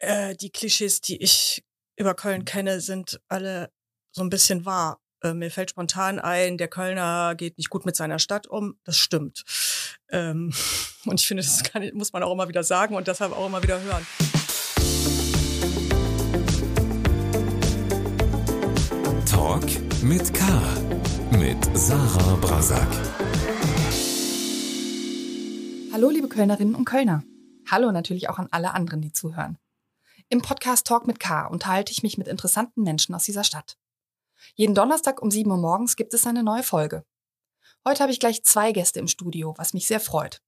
äh, die Klischees, die ich über Köln kenne, sind alle so ein bisschen wahr. Äh, mir fällt spontan ein, der Kölner geht nicht gut mit seiner Stadt um. Das stimmt. Ähm, und ich finde, das kann, muss man auch immer wieder sagen und deshalb auch immer wieder hören. Talk mit K. Mit Sarah Brasak. Hallo, liebe Kölnerinnen und Kölner. Hallo natürlich auch an alle anderen, die zuhören. Im Podcast Talk mit K unterhalte ich mich mit interessanten Menschen aus dieser Stadt. Jeden Donnerstag um 7 Uhr morgens gibt es eine neue Folge. Heute habe ich gleich zwei Gäste im Studio, was mich sehr freut.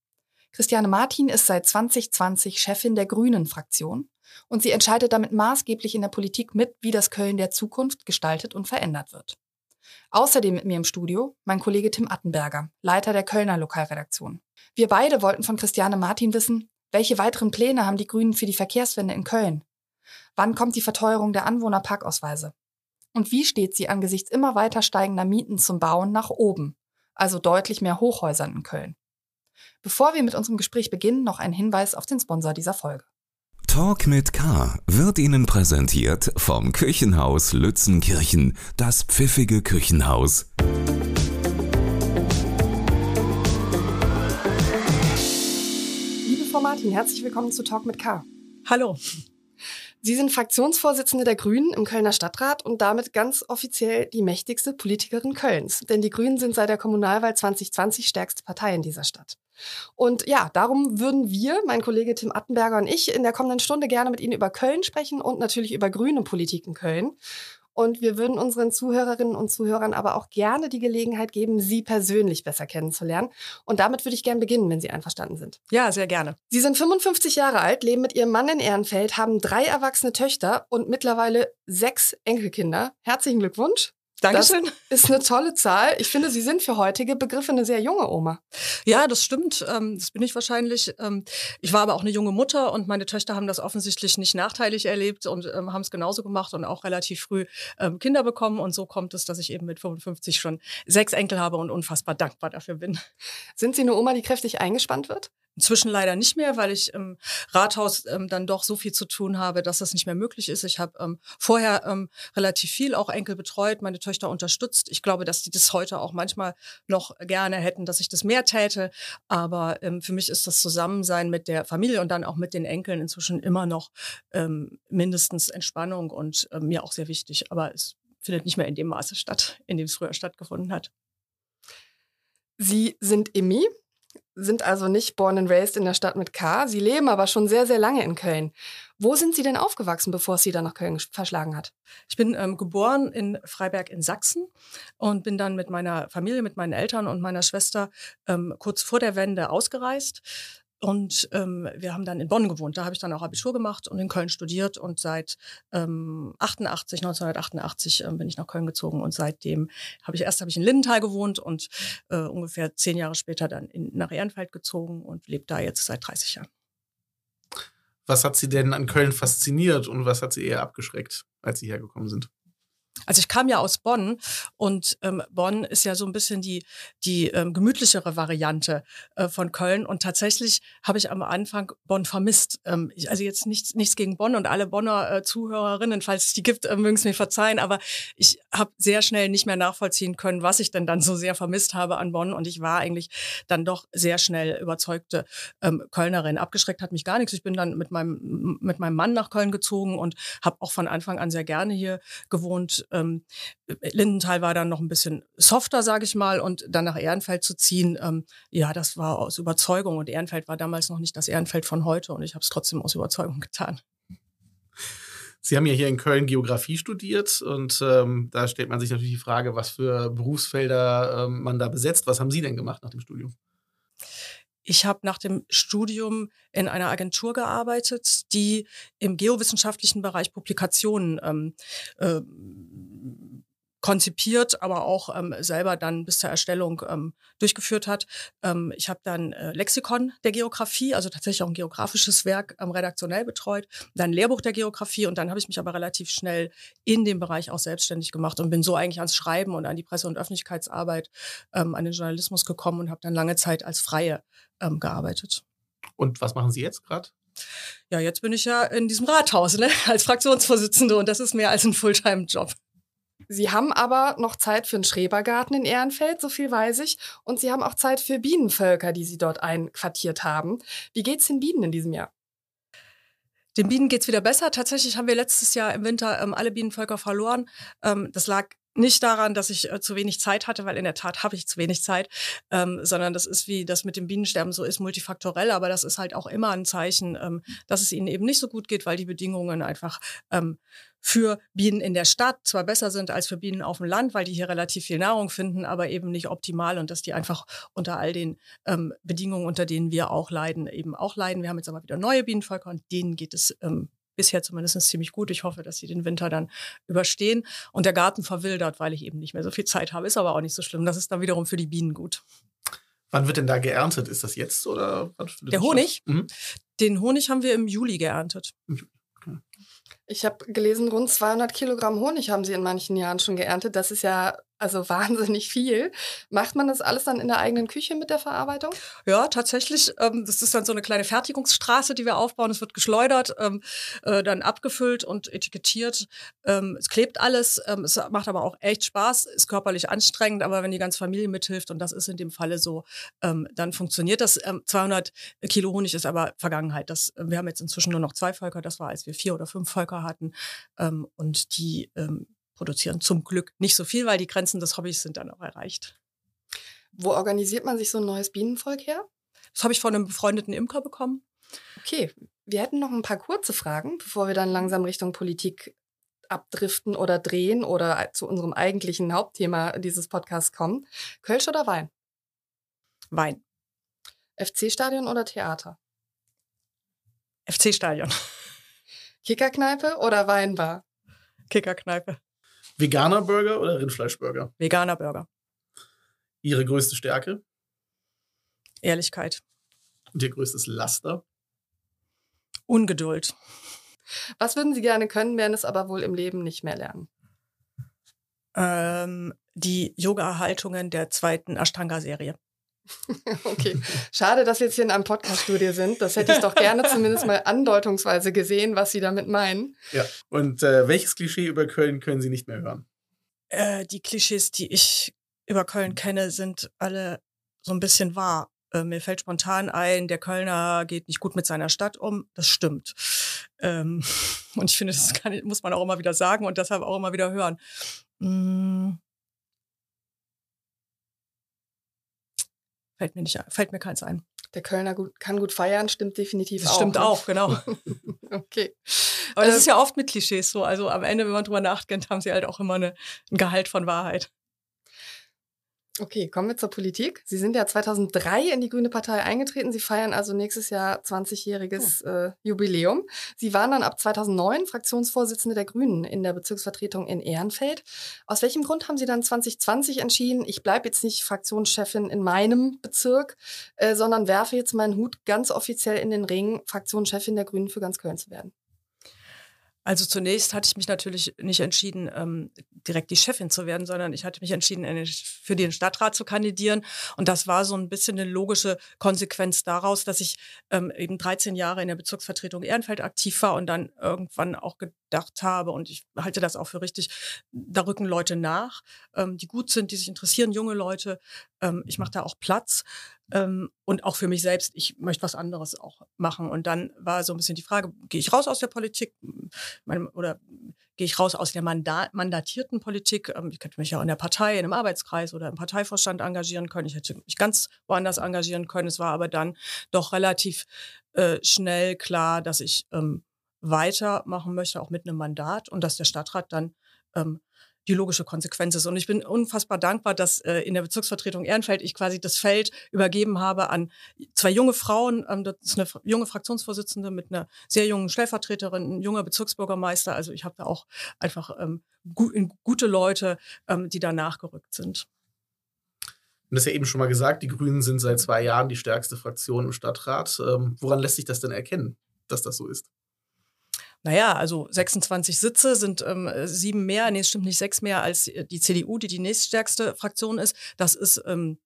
Christiane Martin ist seit 2020 Chefin der Grünen-Fraktion und sie entscheidet damit maßgeblich in der Politik mit, wie das Köln der Zukunft gestaltet und verändert wird. Außerdem mit mir im Studio mein Kollege Tim Attenberger, Leiter der Kölner Lokalredaktion. Wir beide wollten von Christiane Martin wissen, welche weiteren Pläne haben die Grünen für die Verkehrswende in Köln? Wann kommt die Verteuerung der Anwohnerparkausweise? Und wie steht sie angesichts immer weiter steigender Mieten zum Bauen nach oben, also deutlich mehr Hochhäusern in Köln? Bevor wir mit unserem Gespräch beginnen, noch ein Hinweis auf den Sponsor dieser Folge. Talk mit K wird Ihnen präsentiert vom Kirchenhaus Lützenkirchen, das pfiffige Küchenhaus. Liebe Frau Martin, herzlich willkommen zu Talk mit K. Hallo. Sie sind Fraktionsvorsitzende der Grünen im Kölner Stadtrat und damit ganz offiziell die mächtigste Politikerin Kölns. Denn die Grünen sind seit der Kommunalwahl 2020 stärkste Partei in dieser Stadt. Und ja, darum würden wir, mein Kollege Tim Attenberger und ich, in der kommenden Stunde gerne mit Ihnen über Köln sprechen und natürlich über grüne Politik in Köln. Und wir würden unseren Zuhörerinnen und Zuhörern aber auch gerne die Gelegenheit geben, Sie persönlich besser kennenzulernen. Und damit würde ich gerne beginnen, wenn Sie einverstanden sind. Ja, sehr gerne. Sie sind 55 Jahre alt, leben mit Ihrem Mann in Ehrenfeld, haben drei erwachsene Töchter und mittlerweile sechs Enkelkinder. Herzlichen Glückwunsch. Dankeschön. Das ist eine tolle Zahl. Ich finde, Sie sind für heutige Begriffe eine sehr junge Oma. Ja, das stimmt. Ähm, das bin ich wahrscheinlich. Ähm, ich war aber auch eine junge Mutter und meine Töchter haben das offensichtlich nicht nachteilig erlebt und ähm, haben es genauso gemacht und auch relativ früh Kinder bekommen. Und so kommt es, dass ich eben mit 55 schon sechs Enkel habe und unfassbar dankbar dafür bin. Sind Sie eine Oma, die kräftig eingespannt wird? Inzwischen leider nicht mehr, weil ich im Rathaus ähm, dann doch so viel zu tun habe, dass das nicht mehr möglich ist. Ich habe ähm, vorher ähm, relativ viel auch Enkel betreut, meine Töchter unterstützt. Ich glaube, dass die das heute auch manchmal noch gerne hätten, dass ich das mehr täte. Aber ähm, für mich ist das Zusammensein mit der Familie und dann auch mit den Enkeln inzwischen immer noch ähm, mindestens Entspannung und äh, mir auch sehr wichtig. Aber es findet nicht mehr in dem Maße statt, in dem es früher stattgefunden hat. Sie sind Emmy, sind also nicht born and raised in der Stadt mit K. Sie leben aber schon sehr, sehr lange in Köln. Wo sind Sie denn aufgewachsen, bevor es Sie dann nach Köln verschlagen hat? Ich bin ähm, geboren in Freiberg in Sachsen und bin dann mit meiner Familie, mit meinen Eltern und meiner Schwester ähm, kurz vor der Wende ausgereist und ähm, wir haben dann in Bonn gewohnt. Da habe ich dann auch Abitur gemacht und in Köln studiert. Und seit ähm, 88, 1988 ähm, bin ich nach Köln gezogen. Und seitdem habe ich erst habe ich in Lindenthal gewohnt und äh, ungefähr zehn Jahre später dann in, nach Ehrenfeld gezogen und lebe da jetzt seit 30 Jahren. Was hat Sie denn an Köln fasziniert und was hat Sie eher abgeschreckt, als Sie hergekommen sind? Also ich kam ja aus Bonn und ähm, Bonn ist ja so ein bisschen die, die ähm, gemütlichere Variante äh, von Köln. Und tatsächlich habe ich am Anfang Bonn vermisst. Ähm, ich, also jetzt nichts, nichts gegen Bonn und alle Bonner äh, Zuhörerinnen, falls es die gibt, äh, mögen es mir verzeihen. Aber ich habe sehr schnell nicht mehr nachvollziehen können, was ich denn dann so sehr vermisst habe an Bonn. Und ich war eigentlich dann doch sehr schnell überzeugte ähm, Kölnerin. Abgeschreckt hat mich gar nichts. Ich bin dann mit meinem, mit meinem Mann nach Köln gezogen und habe auch von Anfang an sehr gerne hier gewohnt ähm, Lindenthal war dann noch ein bisschen softer, sage ich mal, und dann nach Ehrenfeld zu ziehen, ähm, ja, das war aus Überzeugung. Und Ehrenfeld war damals noch nicht das Ehrenfeld von heute und ich habe es trotzdem aus Überzeugung getan. Sie haben ja hier in Köln Geografie studiert und ähm, da stellt man sich natürlich die Frage, was für Berufsfelder ähm, man da besetzt. Was haben Sie denn gemacht nach dem Studium? Ich habe nach dem Studium in einer Agentur gearbeitet, die im geowissenschaftlichen Bereich Publikationen ähm, äh, konzipiert, aber auch ähm, selber dann bis zur Erstellung ähm, durchgeführt hat. Ähm, ich habe dann äh, Lexikon der Geografie, also tatsächlich auch ein geografisches Werk ähm, redaktionell betreut, dann Lehrbuch der Geografie und dann habe ich mich aber relativ schnell in dem Bereich auch selbstständig gemacht und bin so eigentlich ans Schreiben und an die Presse- und Öffentlichkeitsarbeit, ähm, an den Journalismus gekommen und habe dann lange Zeit als Freie ähm, gearbeitet. Und was machen Sie jetzt gerade? Ja, jetzt bin ich ja in diesem Rathaus ne? als Fraktionsvorsitzende und das ist mehr als ein Fulltime-Job. Sie haben aber noch Zeit für einen Schrebergarten in Ehrenfeld, so viel weiß ich. Und Sie haben auch Zeit für Bienenvölker, die Sie dort einquartiert haben. Wie geht's den Bienen in diesem Jahr? Den Bienen geht's wieder besser. Tatsächlich haben wir letztes Jahr im Winter ähm, alle Bienenvölker verloren. Ähm, das lag nicht daran, dass ich äh, zu wenig Zeit hatte, weil in der Tat habe ich zu wenig Zeit, ähm, sondern das ist wie das mit dem Bienensterben so ist, multifaktorell, aber das ist halt auch immer ein Zeichen, ähm, dass es ihnen eben nicht so gut geht, weil die Bedingungen einfach ähm, für Bienen in der Stadt zwar besser sind als für Bienen auf dem Land, weil die hier relativ viel Nahrung finden, aber eben nicht optimal und dass die einfach unter all den ähm, Bedingungen, unter denen wir auch leiden, eben auch leiden. Wir haben jetzt aber wieder neue Bienenvölker und denen geht es ähm, bisher zumindest ziemlich gut. Ich hoffe, dass sie den Winter dann überstehen. Und der Garten verwildert, weil ich eben nicht mehr so viel Zeit habe. Ist aber auch nicht so schlimm. Das ist dann wiederum für die Bienen gut. Wann wird denn da geerntet? Ist das jetzt oder? Der Honig? Mhm. Den Honig haben wir im Juli geerntet. Okay. Ich habe gelesen, rund 200 Kilogramm Honig haben Sie in manchen Jahren schon geerntet. Das ist ja also wahnsinnig viel. Macht man das alles dann in der eigenen Küche mit der Verarbeitung? Ja, tatsächlich. Ähm, das ist dann so eine kleine Fertigungsstraße, die wir aufbauen. Es wird geschleudert, ähm, äh, dann abgefüllt und etikettiert. Ähm, es klebt alles. Ähm, es macht aber auch echt Spaß, ist körperlich anstrengend, aber wenn die ganze Familie mithilft, und das ist in dem Falle so, ähm, dann funktioniert das. 200 ähm, Kilo Honig ist aber Vergangenheit. Das, wir haben jetzt inzwischen nur noch zwei Völker. Das war, als wir vier oder fünf Völker hatten. und die produzieren zum Glück nicht so viel, weil die Grenzen des Hobbys sind dann auch erreicht. Wo organisiert man sich so ein neues Bienenvolk her? Das habe ich von einem befreundeten Imker bekommen. Okay, wir hätten noch ein paar kurze Fragen, bevor wir dann langsam Richtung Politik abdriften oder drehen oder zu unserem eigentlichen Hauptthema dieses Podcasts kommen. Kölsch oder Wein? Wein. FC-Stadion oder Theater? FC-Stadion. Kickerkneipe oder Weinbar? Kickerkneipe. Veganer Burger oder Rindfleischburger? Veganer Burger. Ihre größte Stärke? Ehrlichkeit. Und Ihr größtes Laster? Ungeduld. Was würden Sie gerne können, werden es aber wohl im Leben nicht mehr lernen? Ähm, die Yoga-Haltungen der zweiten Ashtanga-Serie. okay. Schade, dass wir jetzt hier in einem Podcast-Studio sind. Das hätte ich doch gerne zumindest mal andeutungsweise gesehen, was Sie damit meinen. Ja. Und äh, welches Klischee über Köln können Sie nicht mehr hören? Äh, die Klischees, die ich über Köln kenne, sind alle so ein bisschen wahr. Äh, mir fällt spontan ein, der Kölner geht nicht gut mit seiner Stadt um. Das stimmt. Ähm, und ich finde, das kann, muss man auch immer wieder sagen und deshalb auch immer wieder hören. Mmh Fällt mir nicht fällt mir keins ein. Der Kölner gut, kann gut feiern, stimmt definitiv das auch. Stimmt ne? auch, genau. okay. Aber das äh, ist ja oft mit Klischees so. Also am Ende, wenn man drüber nachdenkt, haben sie halt auch immer eine, ein Gehalt von Wahrheit. Okay, kommen wir zur Politik. Sie sind ja 2003 in die Grüne Partei eingetreten. Sie feiern also nächstes Jahr 20-jähriges oh. äh, Jubiläum. Sie waren dann ab 2009 Fraktionsvorsitzende der Grünen in der Bezirksvertretung in Ehrenfeld. Aus welchem Grund haben Sie dann 2020 entschieden, ich bleibe jetzt nicht Fraktionschefin in meinem Bezirk, äh, sondern werfe jetzt meinen Hut ganz offiziell in den Ring, Fraktionschefin der Grünen für ganz Köln zu werden? Also zunächst hatte ich mich natürlich nicht entschieden, ähm, direkt die Chefin zu werden, sondern ich hatte mich entschieden, für den Stadtrat zu kandidieren. Und das war so ein bisschen eine logische Konsequenz daraus, dass ich ähm, eben 13 Jahre in der Bezirksvertretung Ehrenfeld aktiv war und dann irgendwann auch gedacht habe, und ich halte das auch für richtig, da rücken Leute nach, ähm, die gut sind, die sich interessieren, junge Leute. Ähm, ich mache da auch Platz. Ähm, und auch für mich selbst, ich möchte was anderes auch machen. Und dann war so ein bisschen die Frage, gehe ich raus aus der Politik meine, oder gehe ich raus aus der Mandat, mandatierten Politik? Ähm, ich könnte mich ja in der Partei, in einem Arbeitskreis oder im Parteivorstand engagieren können. Ich hätte mich ganz woanders engagieren können. Es war aber dann doch relativ äh, schnell klar, dass ich ähm, weitermachen möchte, auch mit einem Mandat und dass der Stadtrat dann ähm, die logische Konsequenz ist. Und ich bin unfassbar dankbar, dass äh, in der Bezirksvertretung Ehrenfeld ich quasi das Feld übergeben habe an zwei junge Frauen. Ähm, das ist eine junge Fraktionsvorsitzende mit einer sehr jungen Stellvertreterin, ein junger Bezirksbürgermeister. Also ich habe da auch einfach ähm, gu gute Leute, ähm, die da nachgerückt sind. Und das ist ja eben schon mal gesagt, die Grünen sind seit zwei Jahren die stärkste Fraktion im Stadtrat. Ähm, woran lässt sich das denn erkennen, dass das so ist? Naja, also 26 Sitze sind ähm, sieben mehr, nee, es stimmt nicht, sechs mehr als die CDU, die die nächststärkste Fraktion ist. Das ist, ähm,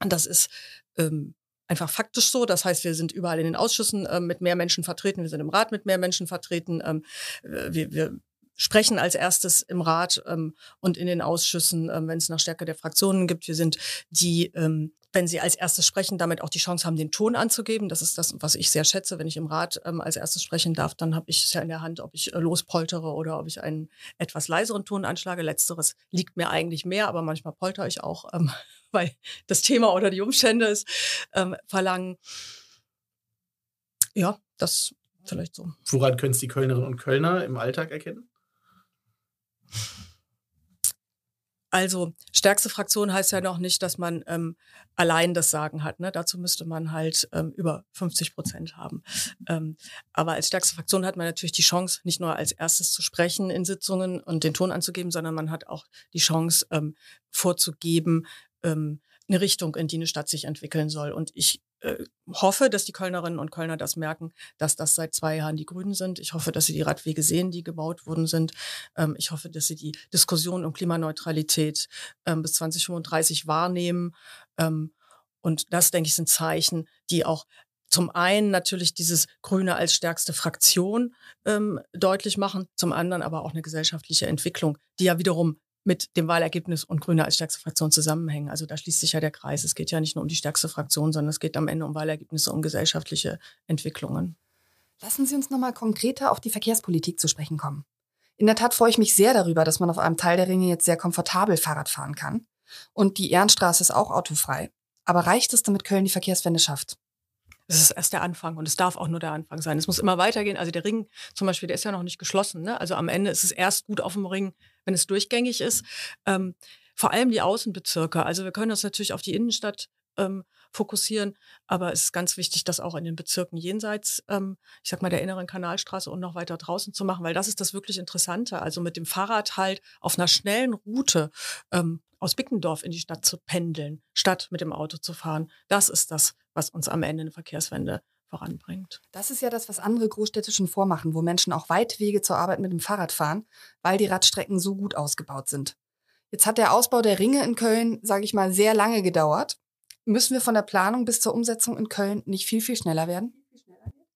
das ist ähm, einfach faktisch so. Das heißt, wir sind überall in den Ausschüssen äh, mit mehr Menschen vertreten, wir sind im Rat mit mehr Menschen vertreten. Ähm, wir, wir sprechen als erstes im Rat ähm, und in den Ausschüssen, ähm, wenn es nach Stärke der Fraktionen gibt. Wir sind die, ähm, wenn sie als erstes sprechen, damit auch die Chance haben, den Ton anzugeben. Das ist das, was ich sehr schätze. Wenn ich im Rat ähm, als erstes sprechen darf, dann habe ich es ja in der Hand, ob ich äh, lospoltere oder ob ich einen etwas leiseren Ton anschlage. Letzteres liegt mir eigentlich mehr, aber manchmal polter ich auch, ähm, weil das Thema oder die Umstände es ähm, verlangen. Ja, das vielleicht so. Woran können es die Kölnerinnen und Kölner im Alltag erkennen? Also stärkste Fraktion heißt ja noch nicht, dass man ähm, allein das Sagen hat. Ne? Dazu müsste man halt ähm, über 50 Prozent haben. Ähm, aber als stärkste Fraktion hat man natürlich die Chance, nicht nur als erstes zu sprechen in Sitzungen und den Ton anzugeben, sondern man hat auch die Chance ähm, vorzugeben, ähm, eine Richtung, in die eine Stadt sich entwickeln soll. Und ich äh, hoffe, dass die Kölnerinnen und Kölner das merken, dass das seit zwei Jahren die Grünen sind. Ich hoffe, dass sie die Radwege sehen, die gebaut worden sind. Ähm, ich hoffe, dass sie die Diskussion um Klimaneutralität ähm, bis 2035 wahrnehmen. Ähm, und das, denke ich, sind Zeichen, die auch zum einen natürlich dieses Grüne als stärkste Fraktion ähm, deutlich machen, zum anderen aber auch eine gesellschaftliche Entwicklung, die ja wiederum mit dem Wahlergebnis und Grüne als stärkste Fraktion zusammenhängen. Also da schließt sich ja der Kreis. Es geht ja nicht nur um die stärkste Fraktion, sondern es geht am Ende um Wahlergebnisse, um gesellschaftliche Entwicklungen. Lassen Sie uns nochmal konkreter auf die Verkehrspolitik zu sprechen kommen. In der Tat freue ich mich sehr darüber, dass man auf einem Teil der Ringe jetzt sehr komfortabel Fahrrad fahren kann. Und die Ehrenstraße ist auch autofrei. Aber reicht es, damit Köln die Verkehrswende schafft? Das ist erst der Anfang und es darf auch nur der Anfang sein. Es muss immer weitergehen. Also der Ring zum Beispiel, der ist ja noch nicht geschlossen. Ne? Also am Ende ist es erst gut auf dem Ring, wenn es durchgängig ist. Ähm, vor allem die Außenbezirke. Also wir können uns natürlich auf die Innenstadt ähm, fokussieren, aber es ist ganz wichtig, das auch in den Bezirken jenseits, ähm, ich sag mal, der inneren Kanalstraße und noch weiter draußen zu machen, weil das ist das wirklich Interessante. Also mit dem Fahrrad halt auf einer schnellen Route ähm, aus Bickendorf in die Stadt zu pendeln, statt mit dem Auto zu fahren. Das ist das, was uns am Ende eine Verkehrswende voranbringt. Das ist ja das, was andere Großstädte schon vormachen, wo Menschen auch weit Wege zur Arbeit mit dem Fahrrad fahren, weil die Radstrecken so gut ausgebaut sind. Jetzt hat der Ausbau der Ringe in Köln, sage ich mal, sehr lange gedauert. Müssen wir von der Planung bis zur Umsetzung in Köln nicht viel, viel schneller werden?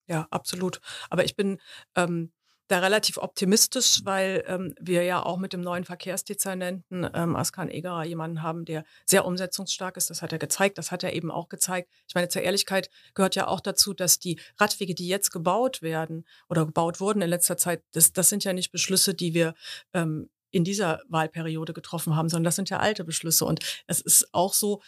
Ja, absolut. Aber ich bin ähm, da relativ optimistisch, weil ähm, wir ja auch mit dem neuen Verkehrsdezernenten ähm, Askan Egerer jemanden haben, der sehr umsetzungsstark ist. Das hat er gezeigt. Das hat er eben auch gezeigt. Ich meine, zur Ehrlichkeit gehört ja auch dazu, dass die Radwege, die jetzt gebaut werden oder gebaut wurden in letzter Zeit, das, das sind ja nicht Beschlüsse, die wir ähm, in dieser Wahlperiode getroffen haben, sondern das sind ja alte Beschlüsse. Und es ist auch so,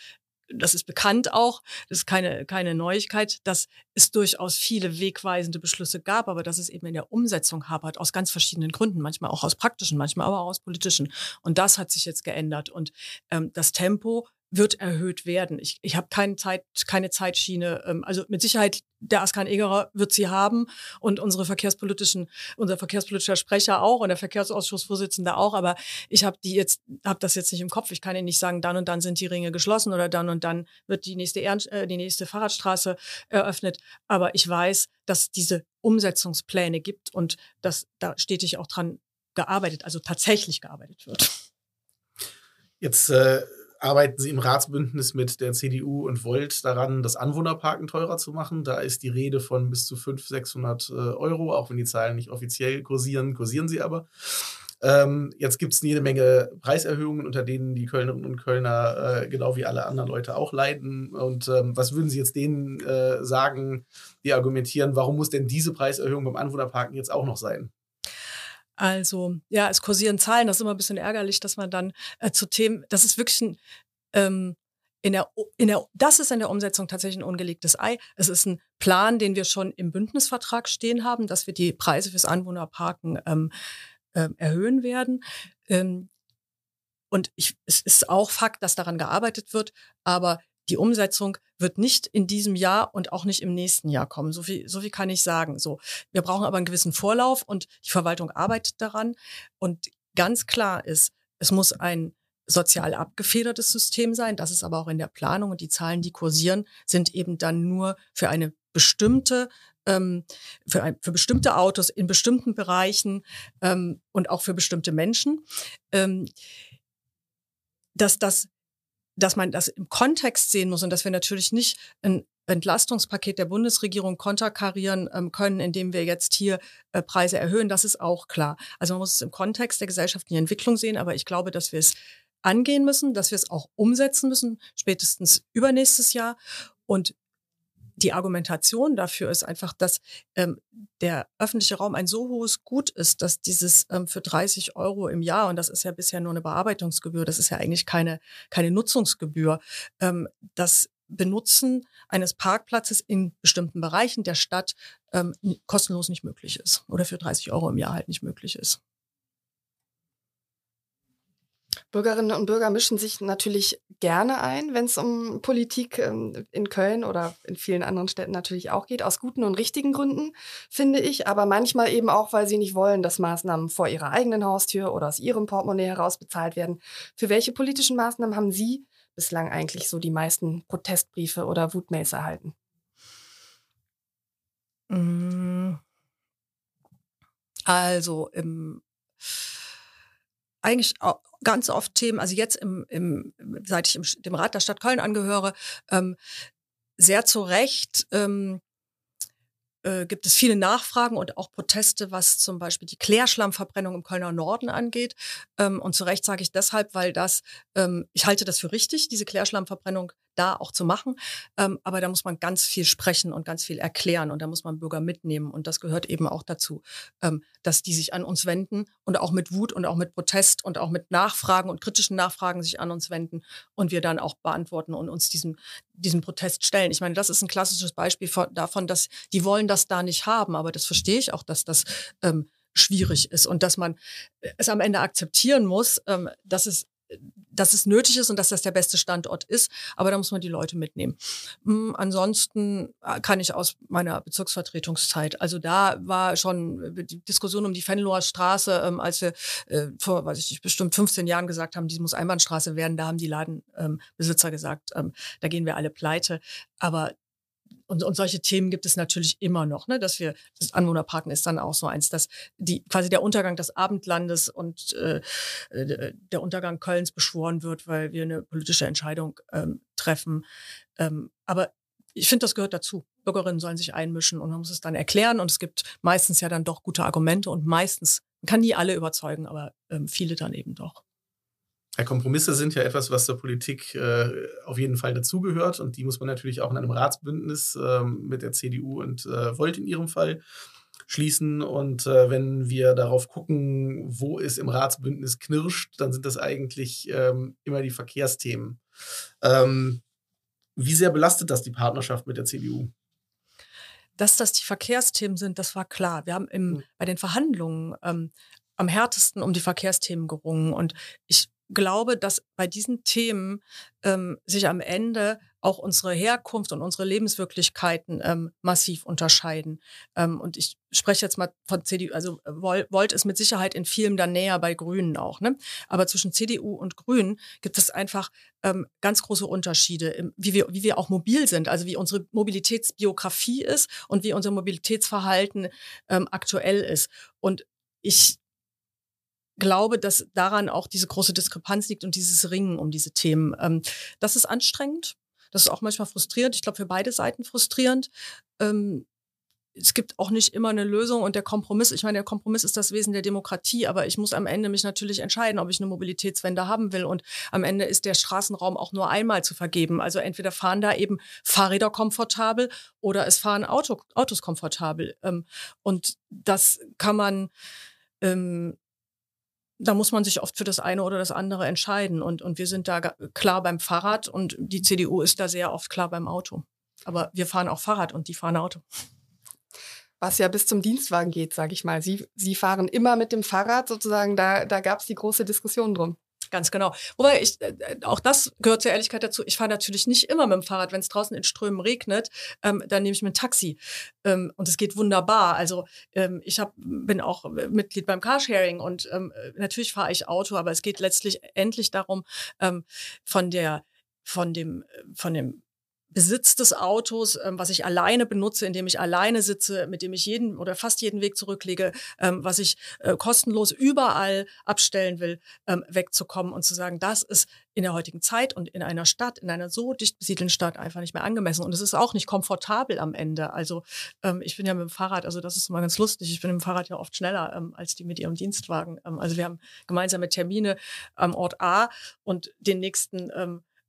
das ist bekannt auch, das ist keine, keine Neuigkeit, dass es durchaus viele wegweisende Beschlüsse gab, aber dass es eben in der Umsetzung hapert, aus ganz verschiedenen Gründen, manchmal auch aus praktischen, manchmal aber auch aus politischen. Und das hat sich jetzt geändert. Und ähm, das Tempo wird erhöht werden. Ich, ich habe keine Zeit, keine Zeitschiene. Ähm, also mit Sicherheit der Askan Egerer wird sie haben und unsere verkehrspolitischen, unser verkehrspolitischer Sprecher auch und der Verkehrsausschussvorsitzende auch. Aber ich habe die jetzt, habe das jetzt nicht im Kopf. Ich kann Ihnen nicht sagen, dann und dann sind die Ringe geschlossen oder dann und dann wird die nächste Ehren, äh, die nächste Fahrradstraße eröffnet. Aber ich weiß, dass diese Umsetzungspläne gibt und dass da stetig auch dran gearbeitet, also tatsächlich gearbeitet wird. Jetzt äh, arbeiten sie im Ratsbündnis mit der CDU und Volt daran, das Anwohnerparken teurer zu machen. Da ist die Rede von bis zu 500, 600 äh, Euro, auch wenn die Zahlen nicht offiziell kursieren, kursieren sie aber. Ähm, jetzt gibt es jede Menge Preiserhöhungen, unter denen die Kölnerinnen und Kölner äh, genau wie alle anderen Leute auch leiden. Und ähm, was würden Sie jetzt denen äh, sagen, die argumentieren, warum muss denn diese Preiserhöhung beim Anwohnerparken jetzt auch noch sein? Also ja, es kursieren Zahlen, das ist immer ein bisschen ärgerlich, dass man dann äh, zu Themen, das ist wirklich ein, ähm, in der, in der, das ist in der Umsetzung tatsächlich ein ungelegtes Ei. Es ist ein Plan, den wir schon im Bündnisvertrag stehen haben, dass wir die Preise fürs Anwohnerparken ähm, äh, erhöhen werden. Ähm, und ich, es ist auch Fakt, dass daran gearbeitet wird, aber die Umsetzung wird nicht in diesem Jahr und auch nicht im nächsten Jahr kommen. So viel, so viel kann ich sagen. So, wir brauchen aber einen gewissen Vorlauf und die Verwaltung arbeitet daran. Und ganz klar ist, es muss ein sozial abgefedertes System sein. Das ist aber auch in der Planung und die Zahlen, die kursieren, sind eben dann nur für eine bestimmte ähm, für, ein, für bestimmte Autos in bestimmten Bereichen ähm, und auch für bestimmte Menschen, ähm, dass das dass man das im Kontext sehen muss und dass wir natürlich nicht ein Entlastungspaket der Bundesregierung konterkarieren ähm, können, indem wir jetzt hier äh, Preise erhöhen. Das ist auch klar. Also man muss es im Kontext der gesellschaftlichen Entwicklung sehen, aber ich glaube, dass wir es angehen müssen, dass wir es auch umsetzen müssen, spätestens übernächstes Jahr. Und die Argumentation dafür ist einfach, dass ähm, der öffentliche Raum ein so hohes Gut ist, dass dieses ähm, für 30 Euro im Jahr, und das ist ja bisher nur eine Bearbeitungsgebühr, das ist ja eigentlich keine, keine Nutzungsgebühr, ähm, das Benutzen eines Parkplatzes in bestimmten Bereichen der Stadt ähm, kostenlos nicht möglich ist oder für 30 Euro im Jahr halt nicht möglich ist. Bürgerinnen und Bürger mischen sich natürlich gerne ein, wenn es um Politik ähm, in Köln oder in vielen anderen Städten natürlich auch geht, aus guten und richtigen Gründen, finde ich, aber manchmal eben auch, weil sie nicht wollen, dass Maßnahmen vor ihrer eigenen Haustür oder aus ihrem Portemonnaie heraus bezahlt werden. Für welche politischen Maßnahmen haben Sie bislang eigentlich so die meisten Protestbriefe oder Wutmails erhalten? Mm. Also im eigentlich ganz oft Themen, also jetzt im, im seit ich im, dem Rat der Stadt Köln angehöre, ähm, sehr zu Recht ähm, äh, gibt es viele Nachfragen und auch Proteste, was zum Beispiel die Klärschlammverbrennung im Kölner Norden angeht. Ähm, und zu Recht sage ich deshalb, weil das, ähm, ich halte das für richtig, diese Klärschlammverbrennung da auch zu machen. Ähm, aber da muss man ganz viel sprechen und ganz viel erklären und da muss man Bürger mitnehmen. Und das gehört eben auch dazu, ähm, dass die sich an uns wenden und auch mit Wut und auch mit Protest und auch mit Nachfragen und kritischen Nachfragen sich an uns wenden und wir dann auch beantworten und uns diesem, diesem Protest stellen. Ich meine, das ist ein klassisches Beispiel von, davon, dass die wollen das da nicht haben, aber das verstehe ich auch, dass das ähm, schwierig ist und dass man es am Ende akzeptieren muss, ähm, dass es dass es nötig ist und dass das der beste Standort ist, aber da muss man die Leute mitnehmen. Hm, ansonsten äh, kann ich aus meiner Bezirksvertretungszeit, also da war schon die Diskussion um die Fenloher Straße, ähm, als wir äh, vor, weiß ich nicht, bestimmt 15 Jahren gesagt haben, die muss Einbahnstraße werden, da haben die Ladenbesitzer ähm, gesagt, ähm, da gehen wir alle pleite. Aber und, und solche Themen gibt es natürlich immer noch, ne? dass wir, das Anwohnerparken ist dann auch so eins, dass die quasi der Untergang des Abendlandes und äh, äh, der Untergang Kölns beschworen wird, weil wir eine politische Entscheidung ähm, treffen. Ähm, aber ich finde, das gehört dazu. Bürgerinnen sollen sich einmischen und man muss es dann erklären und es gibt meistens ja dann doch gute Argumente und meistens kann nie alle überzeugen, aber ähm, viele dann eben doch. Ja, Kompromisse sind ja etwas, was zur Politik äh, auf jeden Fall dazugehört und die muss man natürlich auch in einem Ratsbündnis äh, mit der CDU und äh, Volt in ihrem Fall schließen. Und äh, wenn wir darauf gucken, wo es im Ratsbündnis knirscht, dann sind das eigentlich ähm, immer die Verkehrsthemen. Ähm, wie sehr belastet das die Partnerschaft mit der CDU? Dass das die Verkehrsthemen sind, das war klar. Wir haben im, hm. bei den Verhandlungen ähm, am härtesten um die Verkehrsthemen gerungen. Und ich glaube, dass bei diesen Themen ähm, sich am Ende auch unsere Herkunft und unsere Lebenswirklichkeiten ähm, massiv unterscheiden. Ähm, und ich spreche jetzt mal von CDU, also Volt ist mit Sicherheit in vielem dann näher bei Grünen auch. Ne? Aber zwischen CDU und Grünen gibt es einfach ähm, ganz große Unterschiede, wie, wir, wie wir auch mobil sind, also wie unsere Mobilitätsbiografie ist und wie unser Mobilitätsverhalten ähm, aktuell ist. Und ich glaube, dass daran auch diese große Diskrepanz liegt und dieses Ringen um diese Themen. Ähm, das ist anstrengend. Das ist auch manchmal frustrierend. Ich glaube, für beide Seiten frustrierend. Ähm, es gibt auch nicht immer eine Lösung und der Kompromiss, ich meine, der Kompromiss ist das Wesen der Demokratie, aber ich muss am Ende mich natürlich entscheiden, ob ich eine Mobilitätswende haben will. Und am Ende ist der Straßenraum auch nur einmal zu vergeben. Also entweder fahren da eben Fahrräder komfortabel oder es fahren Auto, Autos komfortabel. Ähm, und das kann man ähm, da muss man sich oft für das eine oder das andere entscheiden. Und, und wir sind da klar beim Fahrrad und die CDU ist da sehr oft klar beim Auto. Aber wir fahren auch Fahrrad und die fahren Auto. Was ja bis zum Dienstwagen geht, sage ich mal. Sie, Sie fahren immer mit dem Fahrrad sozusagen, da, da gab es die große Diskussion drum. Ganz genau. Wobei ich, äh, auch das gehört zur Ehrlichkeit dazu. Ich fahre natürlich nicht immer mit dem Fahrrad. Wenn es draußen in Strömen regnet, ähm, dann nehme ich mir ein Taxi. Ähm, und es geht wunderbar. Also ähm, ich hab, bin auch Mitglied beim Carsharing und ähm, natürlich fahre ich Auto, aber es geht letztlich endlich darum, ähm, von der, von dem, von dem Besitz des Autos, ähm, was ich alleine benutze, indem ich alleine sitze, mit dem ich jeden oder fast jeden Weg zurücklege, ähm, was ich äh, kostenlos überall abstellen will, ähm, wegzukommen und zu sagen, das ist in der heutigen Zeit und in einer Stadt, in einer so dicht besiedelten Stadt einfach nicht mehr angemessen. Und es ist auch nicht komfortabel am Ende. Also ähm, ich bin ja mit dem Fahrrad, also das ist mal ganz lustig, ich bin mit dem Fahrrad ja oft schneller ähm, als die mit ihrem Dienstwagen. Ähm, also wir haben gemeinsame Termine am Ort A und den nächsten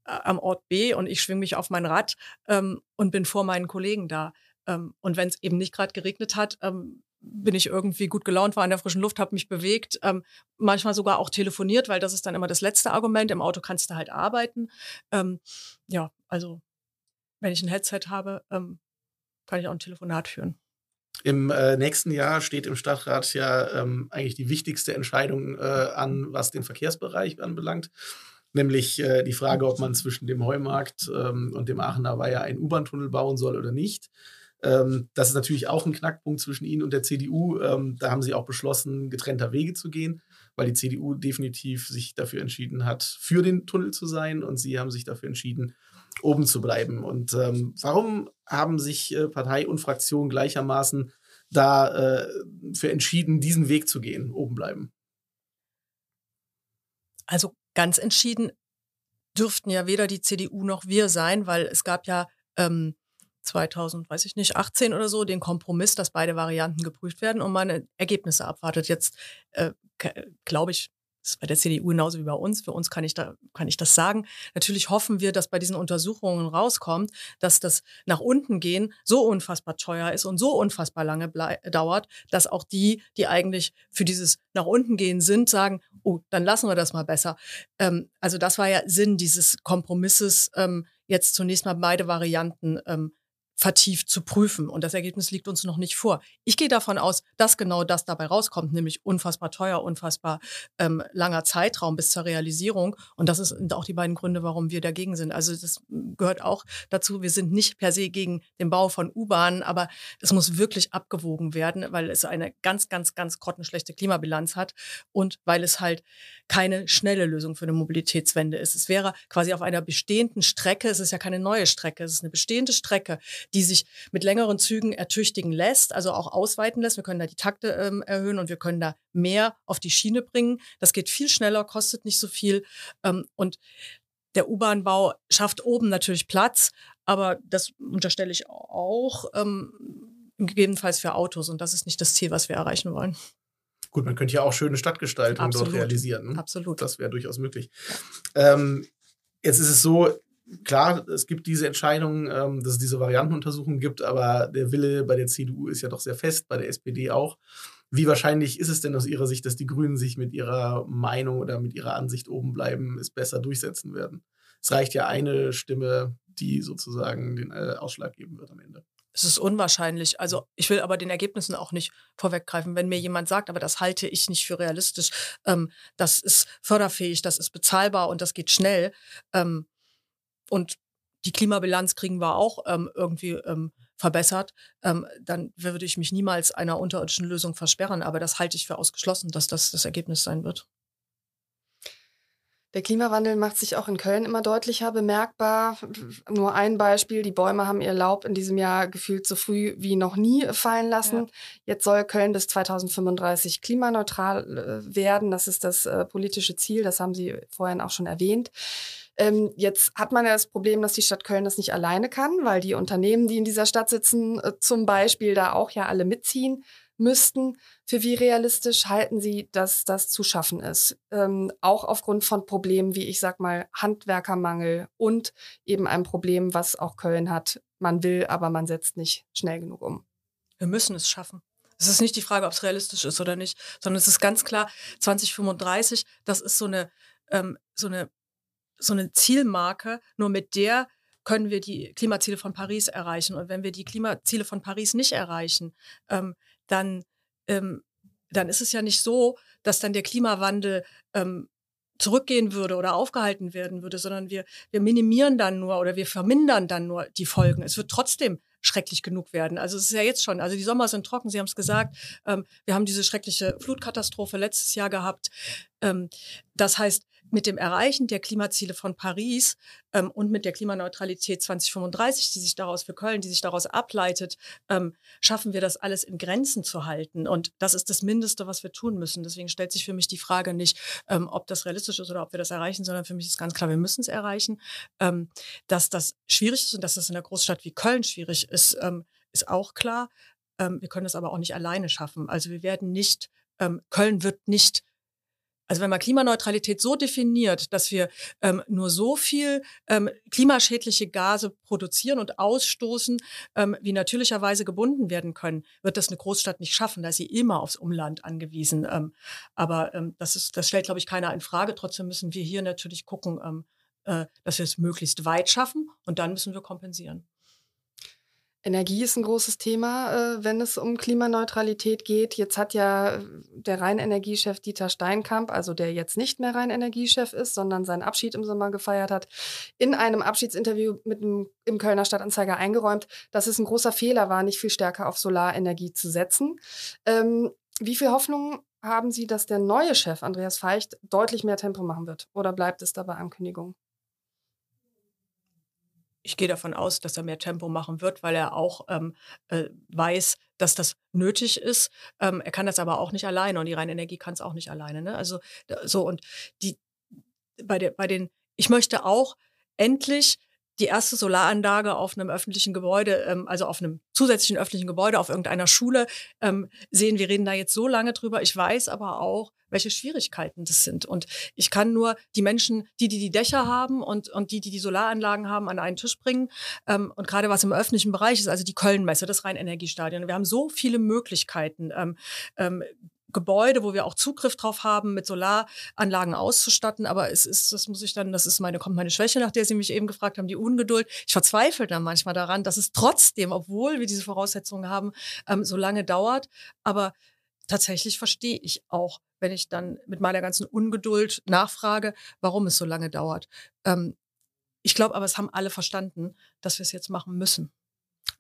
am Ort B und ich schwinge mich auf mein Rad ähm, und bin vor meinen Kollegen da. Ähm, und wenn es eben nicht gerade geregnet hat, ähm, bin ich irgendwie gut gelaunt, war in der frischen Luft, habe mich bewegt, ähm, manchmal sogar auch telefoniert, weil das ist dann immer das letzte Argument. Im Auto kannst du halt arbeiten. Ähm, ja, also wenn ich ein Headset habe, ähm, kann ich auch ein Telefonat führen. Im äh, nächsten Jahr steht im Stadtrat ja eigentlich die wichtigste Entscheidung äh, an, was den Verkehrsbereich anbelangt nämlich äh, die Frage, ob man zwischen dem Heumarkt ähm, und dem Aachener Weiher einen U-Bahn-Tunnel bauen soll oder nicht. Ähm, das ist natürlich auch ein Knackpunkt zwischen Ihnen und der CDU. Ähm, da haben Sie auch beschlossen, getrennter Wege zu gehen, weil die CDU definitiv sich dafür entschieden hat, für den Tunnel zu sein und Sie haben sich dafür entschieden, oben zu bleiben. Und ähm, warum haben sich äh, Partei und Fraktion gleichermaßen da äh, für entschieden, diesen Weg zu gehen, oben bleiben? Also ganz entschieden dürften ja weder die CDU noch wir sein, weil es gab ja ähm, 2000, weiß ich nicht, 18 oder so, den Kompromiss, dass beide Varianten geprüft werden und man Ergebnisse abwartet. Jetzt äh, glaube ich, das ist bei der CDU genauso wie bei uns. Für uns kann ich, da, kann ich das sagen. Natürlich hoffen wir, dass bei diesen Untersuchungen rauskommt, dass das nach unten gehen so unfassbar teuer ist und so unfassbar lange dauert, dass auch die, die eigentlich für dieses nach unten gehen sind, sagen, oh, dann lassen wir das mal besser. Ähm, also das war ja Sinn dieses Kompromisses, ähm, jetzt zunächst mal beide Varianten ähm, vertieft zu prüfen. Und das Ergebnis liegt uns noch nicht vor. Ich gehe davon aus, dass genau das dabei rauskommt, nämlich unfassbar teuer, unfassbar ähm, langer Zeitraum bis zur Realisierung. Und das sind auch die beiden Gründe, warum wir dagegen sind. Also das gehört auch dazu. Wir sind nicht per se gegen den Bau von U-Bahnen, aber es muss wirklich abgewogen werden, weil es eine ganz, ganz, ganz grottenschlechte Klimabilanz hat und weil es halt keine schnelle Lösung für eine Mobilitätswende ist. Es wäre quasi auf einer bestehenden Strecke, es ist ja keine neue Strecke, es ist eine bestehende Strecke, die sich mit längeren Zügen ertüchtigen lässt, also auch ausweiten lässt. Wir können da die Takte ähm, erhöhen und wir können da mehr auf die Schiene bringen. Das geht viel schneller, kostet nicht so viel. Ähm, und der U-Bahn-Bau schafft oben natürlich Platz, aber das unterstelle ich auch ähm, gegebenenfalls für Autos. Und das ist nicht das Ziel, was wir erreichen wollen. Gut, man könnte ja auch schöne Stadtgestaltung Absolut. dort realisieren. Ne? Absolut. Das wäre durchaus möglich. Ähm, jetzt ist es so, klar, es gibt diese Entscheidung, ähm, dass es diese Variantenuntersuchung gibt, aber der Wille bei der CDU ist ja doch sehr fest, bei der SPD auch. Wie wahrscheinlich ist es denn aus Ihrer Sicht, dass die Grünen sich mit ihrer Meinung oder mit ihrer Ansicht oben bleiben, es besser durchsetzen werden? Es reicht ja eine Stimme, die sozusagen den äh, Ausschlag geben wird am Ende. Es ist unwahrscheinlich. Also ich will aber den Ergebnissen auch nicht vorweggreifen. Wenn mir jemand sagt, aber das halte ich nicht für realistisch, ähm, das ist förderfähig, das ist bezahlbar und das geht schnell, ähm, und die Klimabilanz kriegen wir auch ähm, irgendwie ähm, verbessert, ähm, dann würde ich mich niemals einer unterirdischen Lösung versperren. Aber das halte ich für ausgeschlossen, dass das das Ergebnis sein wird. Der Klimawandel macht sich auch in Köln immer deutlicher bemerkbar. Nur ein Beispiel, die Bäume haben ihr Laub in diesem Jahr gefühlt so früh wie noch nie fallen lassen. Ja. Jetzt soll Köln bis 2035 klimaneutral äh, werden. Das ist das äh, politische Ziel, das haben Sie vorhin auch schon erwähnt. Ähm, jetzt hat man ja das Problem, dass die Stadt Köln das nicht alleine kann, weil die Unternehmen, die in dieser Stadt sitzen, äh, zum Beispiel da auch ja alle mitziehen müssten. Für wie realistisch halten Sie, dass das zu schaffen ist? Ähm, auch aufgrund von Problemen wie, ich sag mal, Handwerkermangel und eben ein Problem, was auch Köln hat. Man will, aber man setzt nicht schnell genug um. Wir müssen es schaffen. Es ist nicht die Frage, ob es realistisch ist oder nicht, sondern es ist ganz klar, 2035, das ist so eine, ähm, so eine so eine Zielmarke, nur mit der können wir die Klimaziele von Paris erreichen. Und wenn wir die Klimaziele von Paris nicht erreichen, ähm, dann, ähm, dann ist es ja nicht so, dass dann der Klimawandel ähm, zurückgehen würde oder aufgehalten werden würde, sondern wir, wir minimieren dann nur oder wir vermindern dann nur die Folgen. Es wird trotzdem schrecklich genug werden. Also es ist ja jetzt schon, also die Sommer sind trocken, Sie haben es gesagt. Ähm, wir haben diese schreckliche Flutkatastrophe letztes Jahr gehabt. Ähm, das heißt, mit dem Erreichen der Klimaziele von Paris ähm, und mit der Klimaneutralität 2035, die sich daraus für Köln, die sich daraus ableitet, ähm, schaffen wir das alles in Grenzen zu halten. Und das ist das Mindeste, was wir tun müssen. Deswegen stellt sich für mich die Frage nicht, ähm, ob das realistisch ist oder ob wir das erreichen, sondern für mich ist ganz klar, wir müssen es erreichen. Ähm, dass das schwierig ist und dass das in einer Großstadt wie Köln schwierig ist, ähm, ist auch klar. Ähm, wir können das aber auch nicht alleine schaffen. Also wir werden nicht, Köln wird nicht also wenn man Klimaneutralität so definiert, dass wir ähm, nur so viel ähm, klimaschädliche Gase produzieren und ausstoßen, ähm, wie natürlicherweise gebunden werden können, wird das eine Großstadt nicht schaffen. Da ist sie immer aufs Umland angewiesen. Ähm, aber ähm, das, ist, das stellt, glaube ich, keiner in Frage. Trotzdem müssen wir hier natürlich gucken, ähm, äh, dass wir es möglichst weit schaffen und dann müssen wir kompensieren. Energie ist ein großes Thema, äh, wenn es um Klimaneutralität geht. Jetzt hat ja äh, der Rheinenergiechef Dieter Steinkamp, also der jetzt nicht mehr Rheinenergiechef ist, sondern seinen Abschied im Sommer gefeiert hat, in einem Abschiedsinterview mit dem, im Kölner Stadtanzeiger eingeräumt, dass es ein großer Fehler war, nicht viel stärker auf Solarenergie zu setzen. Ähm, wie viel Hoffnung haben Sie, dass der neue Chef Andreas Feicht deutlich mehr Tempo machen wird? Oder bleibt es dabei Ankündigung? Ich gehe davon aus, dass er mehr Tempo machen wird, weil er auch ähm, äh, weiß, dass das nötig ist. Ähm, er kann das aber auch nicht alleine und die reine Energie kann es auch nicht alleine. Ne? Also so und die bei, der, bei den, ich möchte auch endlich die erste Solaranlage auf einem öffentlichen Gebäude, ähm, also auf einem zusätzlichen öffentlichen Gebäude, auf irgendeiner Schule ähm, sehen. Wir reden da jetzt so lange drüber. Ich weiß aber auch, welche Schwierigkeiten das sind. Und ich kann nur die Menschen, die, die die Dächer haben und, und die, die die Solaranlagen haben, an einen Tisch bringen. Ähm, und gerade was im öffentlichen Bereich ist, also die Kölnmesse, das Rheinenergiestadion. Wir haben so viele Möglichkeiten. Ähm, ähm, Gebäude, wo wir auch Zugriff drauf haben, mit Solaranlagen auszustatten. Aber es ist, das muss ich dann, das ist meine, kommt meine Schwäche, nach der Sie mich eben gefragt haben, die Ungeduld. Ich verzweifle dann manchmal daran, dass es trotzdem, obwohl wir diese Voraussetzungen haben, ähm, so lange dauert. Aber tatsächlich verstehe ich auch, wenn ich dann mit meiner ganzen Ungeduld nachfrage, warum es so lange dauert. Ähm, ich glaube aber, es haben alle verstanden, dass wir es jetzt machen müssen.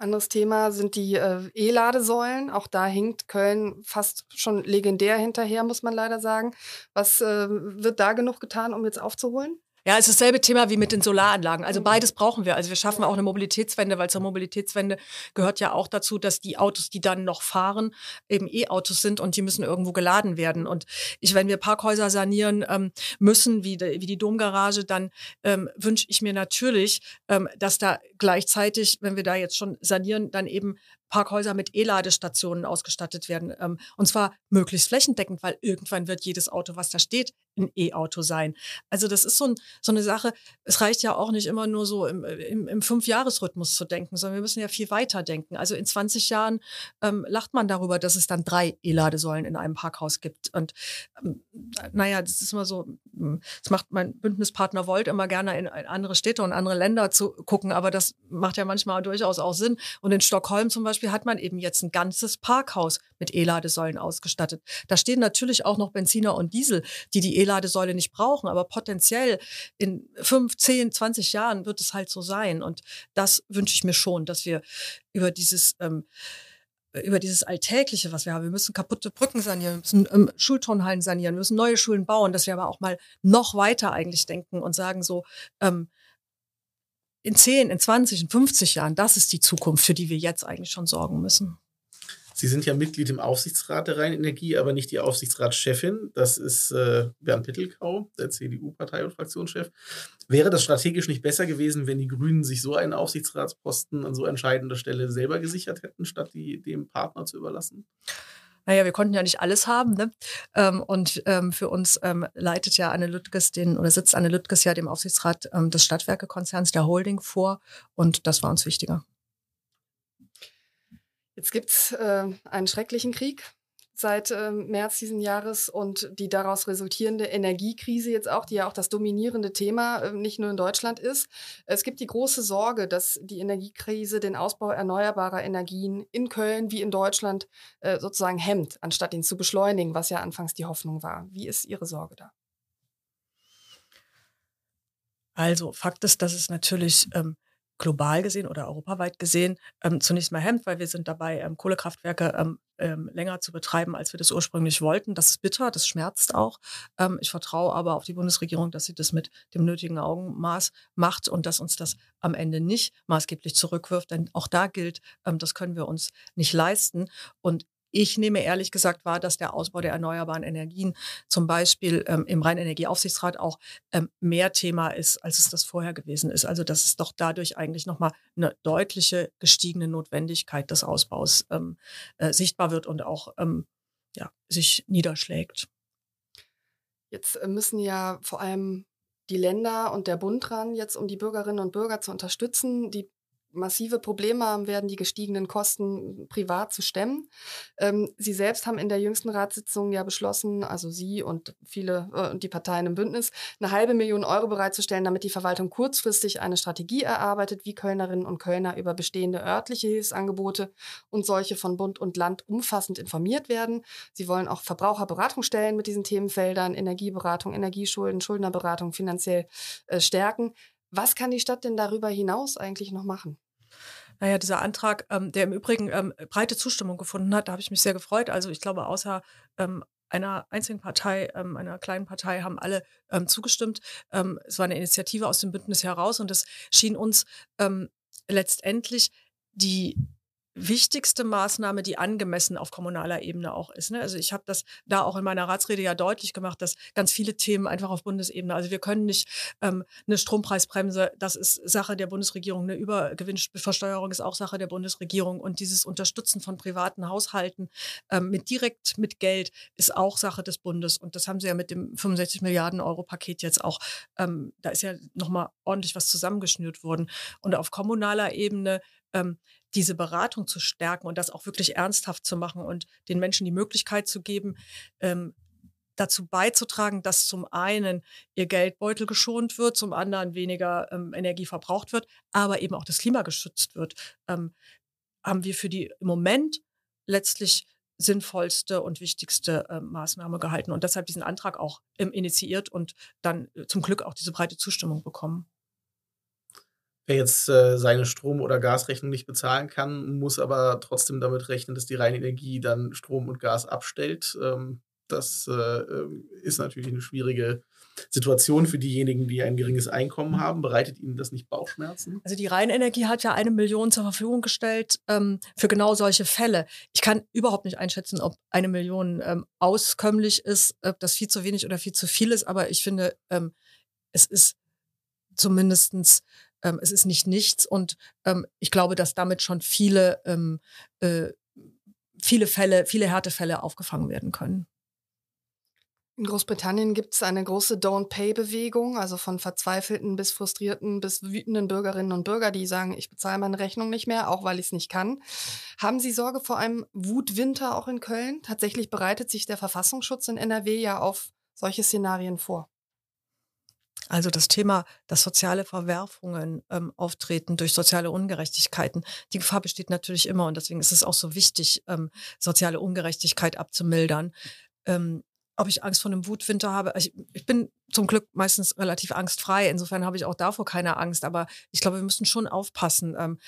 Anderes Thema sind die äh, E-Ladesäulen. Auch da hinkt Köln fast schon legendär hinterher, muss man leider sagen. Was äh, wird da genug getan, um jetzt aufzuholen? Ja, es ist dasselbe Thema wie mit den Solaranlagen. Also beides brauchen wir. Also wir schaffen auch eine Mobilitätswende, weil zur Mobilitätswende gehört ja auch dazu, dass die Autos, die dann noch fahren, eben E-Autos sind und die müssen irgendwo geladen werden. Und ich, wenn wir Parkhäuser sanieren ähm, müssen, wie, de, wie die Domgarage, dann ähm, wünsche ich mir natürlich, ähm, dass da gleichzeitig, wenn wir da jetzt schon sanieren, dann eben Parkhäuser mit E-Ladestationen ausgestattet werden. Ähm, und zwar möglichst flächendeckend, weil irgendwann wird jedes Auto, was da steht, ein E-Auto sein. Also das ist so, ein, so, eine Sache, es reicht ja auch nicht immer nur so im, im, im Fünfjahresrhythmus zu denken, sondern wir müssen ja viel weiter denken. Also in 20 Jahren ähm, lacht man darüber, dass es dann drei E-Ladesäulen in einem Parkhaus gibt. Und ähm, naja, das ist immer so, hm, das macht mein Bündnispartner Volt immer gerne in, andere Städte und andere Länder zu gucken, aber das macht ja manchmal durchaus auch Sinn. Und in Stockholm zum Beispiel hat man eben jetzt ein ganzes Parkhaus mit E-Ladesäulen ausgestattet. Da stehen natürlich auch noch Benziner und Diesel, die die E-Ladesäule nicht brauchen, aber potenziell in fünf, zehn, zwanzig Jahren wird es halt so sein. Und das wünsche ich mir schon, dass wir über dieses ähm, über dieses Alltägliche, was wir haben. Wir müssen kaputte Brücken sanieren, wir müssen ähm, Schulturnhallen sanieren, wir müssen neue Schulen bauen, dass wir aber auch mal noch weiter eigentlich denken und sagen so, ähm, in 10, in 20, in 50 Jahren, das ist die Zukunft, für die wir jetzt eigentlich schon sorgen müssen. Sie sind ja Mitglied im Aufsichtsrat der Rheinenergie, aber nicht die Aufsichtsratschefin. Das ist äh, Bernd Pittelkau, der CDU-Partei- und Fraktionschef. Wäre das strategisch nicht besser gewesen, wenn die Grünen sich so einen Aufsichtsratsposten an so entscheidender Stelle selber gesichert hätten, statt die dem Partner zu überlassen? naja, wir konnten ja nicht alles haben. Ne? Ähm, und ähm, für uns ähm, leitet ja Anne Lüttges den oder sitzt Anne Lüttges ja dem Aufsichtsrat des Stadtwerkekonzerns der Holding vor. Und das war uns wichtiger. Jetzt gibt es äh, einen schrecklichen Krieg seit äh, März diesen Jahres und die daraus resultierende Energiekrise jetzt auch, die ja auch das dominierende Thema äh, nicht nur in Deutschland ist. Es gibt die große Sorge, dass die Energiekrise den Ausbau erneuerbarer Energien in Köln wie in Deutschland äh, sozusagen hemmt, anstatt ihn zu beschleunigen, was ja anfangs die Hoffnung war. Wie ist Ihre Sorge da? Also Fakt ist, dass es natürlich ähm, global gesehen oder europaweit gesehen ähm, zunächst mal hemmt, weil wir sind dabei, ähm, Kohlekraftwerke ähm, ähm, länger zu betreiben, als wir das ursprünglich wollten. Das ist bitter, das schmerzt auch. Ähm, ich vertraue aber auf die Bundesregierung, dass sie das mit dem nötigen Augenmaß macht und dass uns das am Ende nicht maßgeblich zurückwirft. Denn auch da gilt, ähm, das können wir uns nicht leisten. Und ich nehme ehrlich gesagt wahr, dass der Ausbau der erneuerbaren Energien zum Beispiel ähm, im Rheinenergieaufsichtsrat auch ähm, mehr Thema ist, als es das vorher gewesen ist. Also dass es doch dadurch eigentlich nochmal eine deutliche gestiegene Notwendigkeit des Ausbaus ähm, äh, sichtbar wird und auch ähm, ja, sich niederschlägt. Jetzt äh, müssen ja vor allem die Länder und der Bund ran, jetzt um die Bürgerinnen und Bürger zu unterstützen. Die massive Probleme haben werden, die gestiegenen Kosten privat zu stemmen. Ähm, Sie selbst haben in der jüngsten Ratssitzung ja beschlossen, also Sie und viele äh, die Parteien im Bündnis, eine halbe Million Euro bereitzustellen, damit die Verwaltung kurzfristig eine Strategie erarbeitet, wie Kölnerinnen und Kölner über bestehende örtliche Hilfsangebote und solche von Bund und Land umfassend informiert werden. Sie wollen auch Verbraucherberatungsstellen mit diesen Themenfeldern, Energieberatung, Energieschulden, Schuldnerberatung finanziell äh, stärken. Was kann die Stadt denn darüber hinaus eigentlich noch machen? Naja, dieser Antrag, ähm, der im Übrigen ähm, breite Zustimmung gefunden hat, da habe ich mich sehr gefreut. Also ich glaube, außer ähm, einer einzigen Partei, ähm, einer kleinen Partei, haben alle ähm, zugestimmt. Ähm, es war eine Initiative aus dem Bündnis heraus und es schien uns letztendlich die wichtigste Maßnahme, die angemessen auf kommunaler Ebene auch ist. Ne? Also ich habe das da auch in meiner Ratsrede ja deutlich gemacht, dass ganz viele Themen einfach auf Bundesebene, also wir können nicht ähm, eine Strompreisbremse, das ist Sache der Bundesregierung, eine Übergewinnversteuerung ist auch Sache der Bundesregierung und dieses Unterstützen von privaten Haushalten ähm, mit direkt mit Geld ist auch Sache des Bundes und das haben sie ja mit dem 65 Milliarden Euro Paket jetzt auch, ähm, da ist ja nochmal ordentlich was zusammengeschnürt worden und auf kommunaler Ebene ähm, diese Beratung zu stärken und das auch wirklich ernsthaft zu machen und den Menschen die Möglichkeit zu geben, ähm, dazu beizutragen, dass zum einen ihr Geldbeutel geschont wird, zum anderen weniger ähm, Energie verbraucht wird, aber eben auch das Klima geschützt wird, ähm, haben wir für die im Moment letztlich sinnvollste und wichtigste äh, Maßnahme gehalten und deshalb diesen Antrag auch ähm, initiiert und dann äh, zum Glück auch diese breite Zustimmung bekommen. Wer jetzt äh, seine Strom- oder Gasrechnung nicht bezahlen kann, muss aber trotzdem damit rechnen, dass die Rheinenergie dann Strom und Gas abstellt. Ähm, das äh, ähm, ist natürlich eine schwierige Situation für diejenigen, die ein geringes Einkommen haben. Bereitet Ihnen das nicht Bauchschmerzen? Also die Rheinenergie hat ja eine Million zur Verfügung gestellt ähm, für genau solche Fälle. Ich kann überhaupt nicht einschätzen, ob eine Million ähm, auskömmlich ist, ob das viel zu wenig oder viel zu viel ist, aber ich finde, ähm, es ist zumindestens ähm, es ist nicht nichts und ähm, ich glaube, dass damit schon viele, ähm, äh, viele Fälle, viele Härtefälle aufgefangen werden können. In Großbritannien gibt es eine große Don't-Pay-Bewegung, also von verzweifelten bis frustrierten bis wütenden Bürgerinnen und Bürger, die sagen, ich bezahle meine Rechnung nicht mehr, auch weil ich es nicht kann. Haben Sie Sorge vor einem Wutwinter auch in Köln? Tatsächlich bereitet sich der Verfassungsschutz in NRW ja auf solche Szenarien vor. Also das Thema, dass soziale Verwerfungen ähm, auftreten durch soziale Ungerechtigkeiten, die Gefahr besteht natürlich immer und deswegen ist es auch so wichtig, ähm, soziale Ungerechtigkeit abzumildern. Ähm, ob ich Angst vor einem Wutwinter habe. Ich, ich, bin zum Glück meistens relativ angstfrei. Insofern habe ich auch davor keine Angst. Aber ich glaube, wir müssen schon aufpassen, ähm,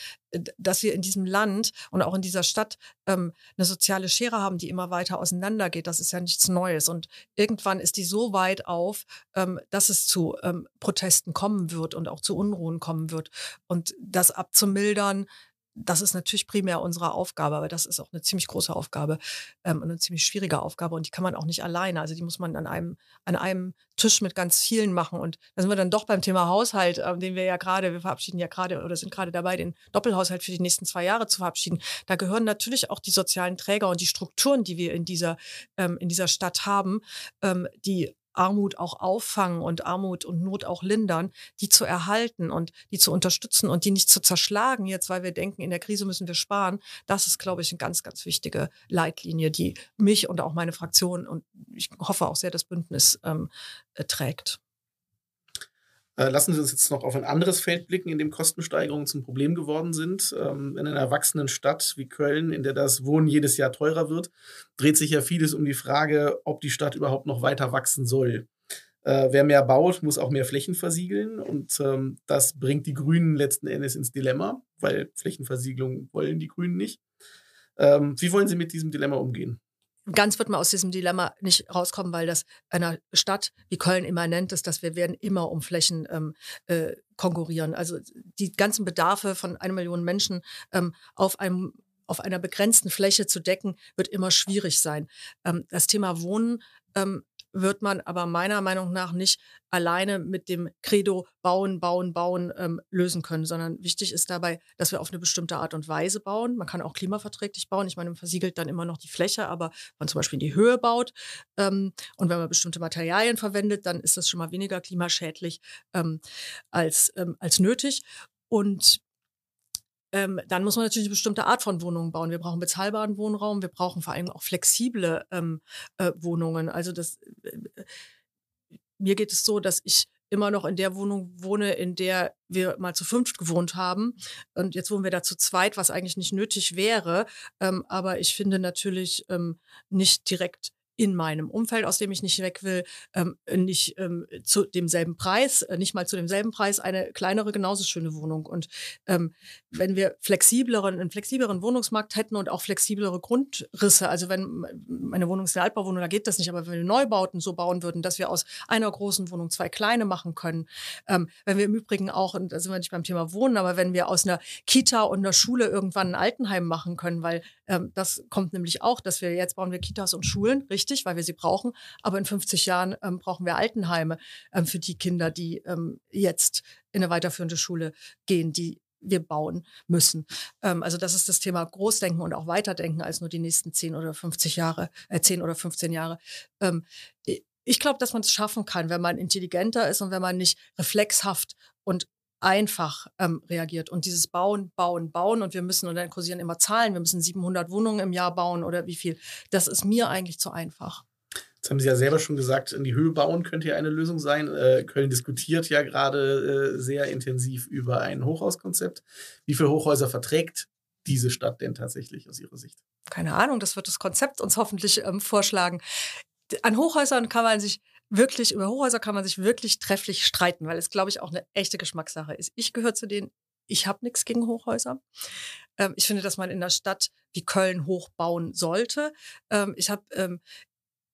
dass wir in diesem Land und auch in dieser Stadt ähm, eine soziale Schere haben, die immer weiter auseinandergeht. Das ist ja nichts Neues. Und irgendwann ist die so weit auf, ähm, dass es zu ähm, Protesten kommen wird und auch zu Unruhen kommen wird. Und das abzumildern, das ist natürlich primär unsere Aufgabe, aber das ist auch eine ziemlich große Aufgabe ähm, und eine ziemlich schwierige Aufgabe und die kann man auch nicht alleine. Also die muss man an einem, an einem Tisch mit ganz vielen machen. Und da sind wir dann doch beim Thema Haushalt, äh, den wir ja gerade, wir verabschieden ja gerade oder sind gerade dabei, den Doppelhaushalt für die nächsten zwei Jahre zu verabschieden. Da gehören natürlich auch die sozialen Träger und die Strukturen, die wir in dieser, ähm, in dieser Stadt haben, ähm, die Armut auch auffangen und Armut und Not auch lindern, die zu erhalten und die zu unterstützen und die nicht zu zerschlagen, jetzt weil wir denken, in der Krise müssen wir sparen, das ist, glaube ich, eine ganz, ganz wichtige Leitlinie, die mich und auch meine Fraktion und ich hoffe auch sehr das Bündnis ähm, äh, trägt. Äh, lassen Sie uns jetzt noch auf ein anderes Feld blicken, in dem Kostensteigerungen zum Problem geworden sind. Ähm, in einer erwachsenen Stadt wie Köln, in der das Wohnen jedes Jahr teurer wird, dreht sich ja vieles um die Frage, ob die Stadt überhaupt noch weiter wachsen soll. Äh, wer mehr baut, muss auch mehr Flächen versiegeln und ähm, das bringt die Grünen letzten Endes ins Dilemma, weil Flächenversiegelung wollen die Grünen nicht. Ähm, wie wollen Sie mit diesem Dilemma umgehen? Ganz wird man aus diesem Dilemma nicht rauskommen, weil das einer Stadt wie Köln immanent ist, dass wir werden immer um Flächen ähm, äh, konkurrieren. Also die ganzen Bedarfe von einer Million Menschen ähm, auf einem auf einer begrenzten Fläche zu decken, wird immer schwierig sein. Ähm, das Thema Wohnen ähm, wird man aber meiner Meinung nach nicht alleine mit dem Credo bauen, bauen, bauen ähm, lösen können, sondern wichtig ist dabei, dass wir auf eine bestimmte Art und Weise bauen. Man kann auch klimaverträglich bauen. Ich meine, man versiegelt dann immer noch die Fläche, aber wenn man zum Beispiel in die Höhe baut ähm, und wenn man bestimmte Materialien verwendet, dann ist das schon mal weniger klimaschädlich ähm, als, ähm, als nötig. Und ähm, dann muss man natürlich eine bestimmte Art von Wohnungen bauen. Wir brauchen bezahlbaren Wohnraum, wir brauchen vor allem auch flexible ähm, äh, Wohnungen. Also das, äh, mir geht es so, dass ich immer noch in der Wohnung wohne, in der wir mal zu fünft gewohnt haben. Und jetzt wohnen wir da zu zweit, was eigentlich nicht nötig wäre. Ähm, aber ich finde natürlich ähm, nicht direkt in meinem Umfeld, aus dem ich nicht weg will, ähm, nicht ähm, zu demselben Preis, äh, nicht mal zu demselben Preis, eine kleinere, genauso schöne Wohnung. Und ähm, wenn wir flexibleren, einen flexibleren Wohnungsmarkt hätten und auch flexiblere Grundrisse, also wenn meine Wohnung ist eine Altbauwohnung, da geht das nicht, aber wenn wir Neubauten so bauen würden, dass wir aus einer großen Wohnung zwei kleine machen können, ähm, wenn wir im Übrigen auch, und da sind wir nicht beim Thema Wohnen, aber wenn wir aus einer Kita und einer Schule irgendwann ein Altenheim machen können, weil ähm, das kommt nämlich auch, dass wir jetzt bauen wir Kitas und Schulen, richtig, weil wir sie brauchen. Aber in 50 Jahren ähm, brauchen wir Altenheime ähm, für die Kinder, die ähm, jetzt in eine weiterführende Schule gehen, die wir bauen müssen. Ähm, also das ist das Thema Großdenken und auch Weiterdenken als nur die nächsten 10 oder 50 Jahre, äh, 10 oder 15 Jahre. Ähm, ich glaube, dass man es schaffen kann, wenn man intelligenter ist und wenn man nicht reflexhaft und einfach ähm, reagiert. Und dieses Bauen, Bauen, Bauen und wir müssen, und dann kursieren immer Zahlen, wir müssen 700 Wohnungen im Jahr bauen oder wie viel, das ist mir eigentlich zu einfach. Jetzt haben Sie ja selber schon gesagt, in die Höhe bauen könnte ja eine Lösung sein. Äh, Köln diskutiert ja gerade äh, sehr intensiv über ein Hochhauskonzept. Wie viele Hochhäuser verträgt diese Stadt denn tatsächlich aus Ihrer Sicht? Keine Ahnung, das wird das Konzept uns hoffentlich ähm, vorschlagen. An Hochhäusern kann man sich wirklich, über Hochhäuser kann man sich wirklich trefflich streiten, weil es, glaube ich, auch eine echte Geschmackssache ist. Ich gehöre zu denen, ich habe nichts gegen Hochhäuser. Ähm, ich finde, dass man in der Stadt wie Köln hochbauen sollte. Ähm, ich habe ähm,